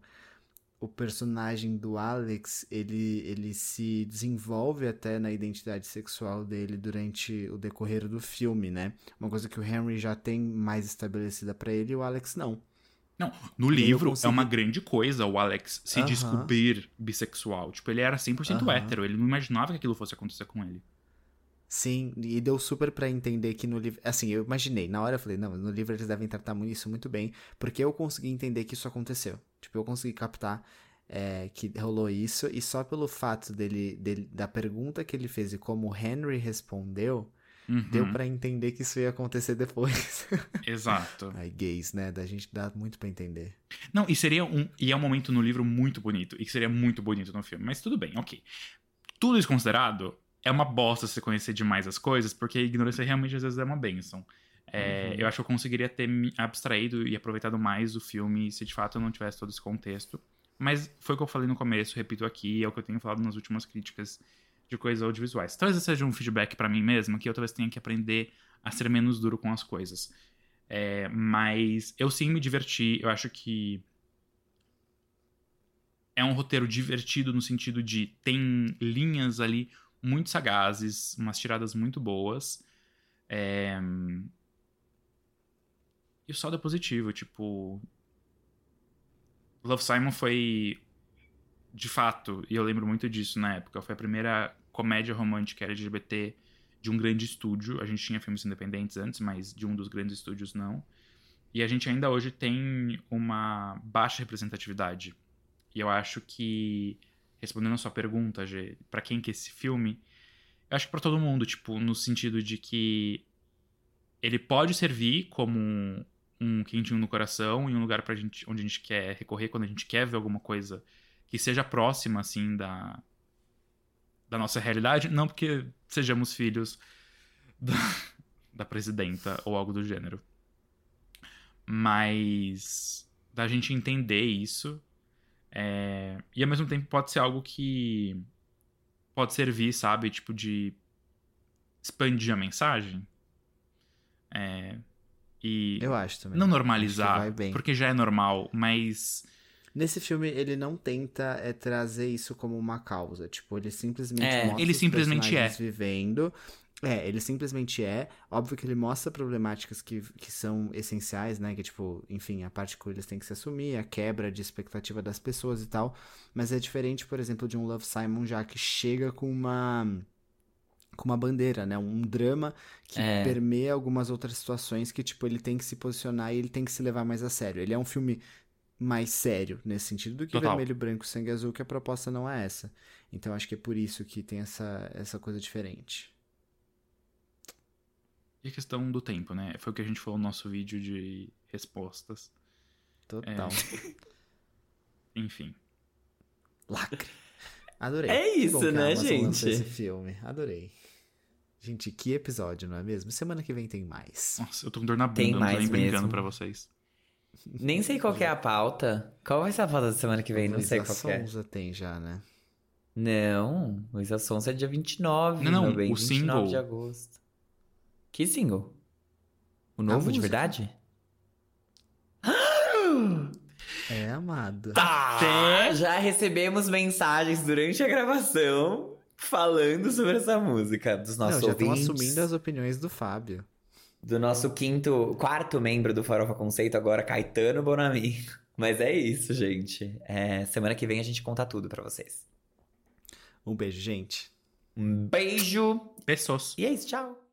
Speaker 2: o personagem do Alex, ele, ele se desenvolve até na identidade sexual dele durante o decorrer do filme, né? Uma coisa que o Henry já tem mais estabelecida pra ele e o Alex não.
Speaker 3: Não, no
Speaker 2: E
Speaker 3: livro é uma grande coisa o Alex se
Speaker 2: Aham.
Speaker 3: descobrir bissexual. Tipo, ele era 100%
Speaker 2: Aham.
Speaker 3: hétero, ele não imaginava que aquilo fosse acontecer com ele.
Speaker 2: Sim, e deu super pra entender que no livro. Assim, eu imaginei, na hora eu falei, não, no livro eles devem tratar isso muito bem, porque eu consegui entender que isso aconteceu. Tipo, eu consegui captar é, que rolou isso, e só pelo fato dele, dele, da pergunta que ele fez e como o Henry respondeu,
Speaker 3: Uhum,
Speaker 2: deu pra entender que isso ia acontecer depois.
Speaker 3: Exato.
Speaker 2: Aí, gays, né? Da gente dá muito pra entender.
Speaker 3: Não, e seria um. E é um momento no livro muito bonito. E que seria muito bonito no filme. Mas tudo bem, ok. Tudo isso considerado, é uma bosta você conhecer demais as coisas, porque a ignorância realmente às vezes é uma benção. É,
Speaker 2: Uhum.
Speaker 3: Eu acho que eu conseguiria ter me abstraído e aproveitado mais o filme se de fato eu não tivesse todo esse contexto. Mas foi o que eu falei no começo, repito aqui, é o que eu tenho falado nas últimas críticas de coisas audiovisuais. Talvez seja um feedback pra mim mesmo, que eu talvez tenha que aprender a ser menos duro com as coisas. É, mas eu sim me diverti, eu acho que é um roteiro divertido no sentido de tem linhas ali muito sagazes, umas tiradas muito boas. É... E o saldo é positivo, tipo. Love Simon foi de fato, e eu lembro muito disso na época, foi a primeira comédia romântica LGBT de um grande estúdio. A gente tinha filmes independentes antes, mas de um dos grandes estúdios não. E a gente ainda hoje tem uma baixa representatividade. E eu acho que, respondendo a sua pergunta, G, pra quem que é esse filme, eu acho que pra todo mundo, tipo, no sentido de que ele pode servir como um, quentinho no coração e um lugar pra gente, onde a gente quer recorrer quando a gente quer ver alguma coisa que seja próxima, assim, da, da nossa realidade. Não porque sejamos filhos da, da presidenta ou algo do gênero. Mas da gente entender isso. é, E ao mesmo tempo pode ser algo que pode servir, sabe? Tipo, de expandir a mensagem. É, E
Speaker 2: Eu acho também.
Speaker 3: não
Speaker 2: Acho que
Speaker 3: normalizar,
Speaker 2: vai bem.
Speaker 3: porque já é normal, mas
Speaker 2: Nesse filme, ele não tenta é, trazer isso como uma causa. Tipo, ele simplesmente
Speaker 4: É,
Speaker 2: mostra
Speaker 3: ele
Speaker 2: os
Speaker 3: simplesmente
Speaker 2: personagens vivendo. É, ele simplesmente é. Óbvio que ele mostra problemáticas que, que são essenciais, né? Que, tipo, enfim, a parte que eles têm que se assumir, a quebra de expectativa das pessoas e tal. Mas é diferente, por exemplo, de um Love Simon já que chega com uma com uma bandeira, né? Um drama que
Speaker 4: É.
Speaker 2: permeia algumas outras situações que, tipo, ele tem que se posicionar e ele tem que se levar mais a sério. Ele é um filme mais sério nesse sentido do que
Speaker 3: Total.
Speaker 2: Vermelho, Branco, Sangue Azul, que a proposta não é essa. Então acho que é por isso que tem essa, essa coisa diferente.
Speaker 3: E a questão do tempo, né? Foi o que a gente falou no nosso vídeo de respostas.
Speaker 2: Total.
Speaker 3: Enfim.
Speaker 2: Lacre. Adorei.
Speaker 4: É
Speaker 2: Que
Speaker 4: isso,
Speaker 2: bom
Speaker 4: né, gente?
Speaker 2: esse filme. Adorei. Gente, que episódio, não é mesmo? Semana que vem tem mais.
Speaker 3: Nossa, eu tô com dor na bunda,
Speaker 4: Tem
Speaker 3: não tô nem
Speaker 4: mais
Speaker 3: brincando
Speaker 4: mesmo.
Speaker 3: pra vocês.
Speaker 4: Nem sei qual que é a pauta. Qual vai ser a pauta da semana que vem? Não sei qual que é.
Speaker 2: Sonza tem já, né?
Speaker 4: Não, Luísa Sonsa é dia 29,
Speaker 3: Não, não,
Speaker 4: meu bem,
Speaker 3: o
Speaker 4: 29
Speaker 3: single.
Speaker 4: de agosto. Que single? O novo, de
Speaker 2: música.
Speaker 4: verdade?
Speaker 2: É, amado.
Speaker 4: Até já recebemos mensagens durante a gravação falando sobre essa música dos
Speaker 2: Não,
Speaker 4: nossos
Speaker 2: já estão
Speaker 4: ouvintes.
Speaker 2: assumindo as opiniões do Fábio.
Speaker 4: Do nosso quinto, quarto membro do Farofa Conceito, agora Caetano Bonami. Mas é isso, gente. É, semana que vem a gente conta tudo pra vocês.
Speaker 2: Um beijo, gente.
Speaker 4: Um beijo
Speaker 3: Pessoas.
Speaker 4: e é isso, tchau.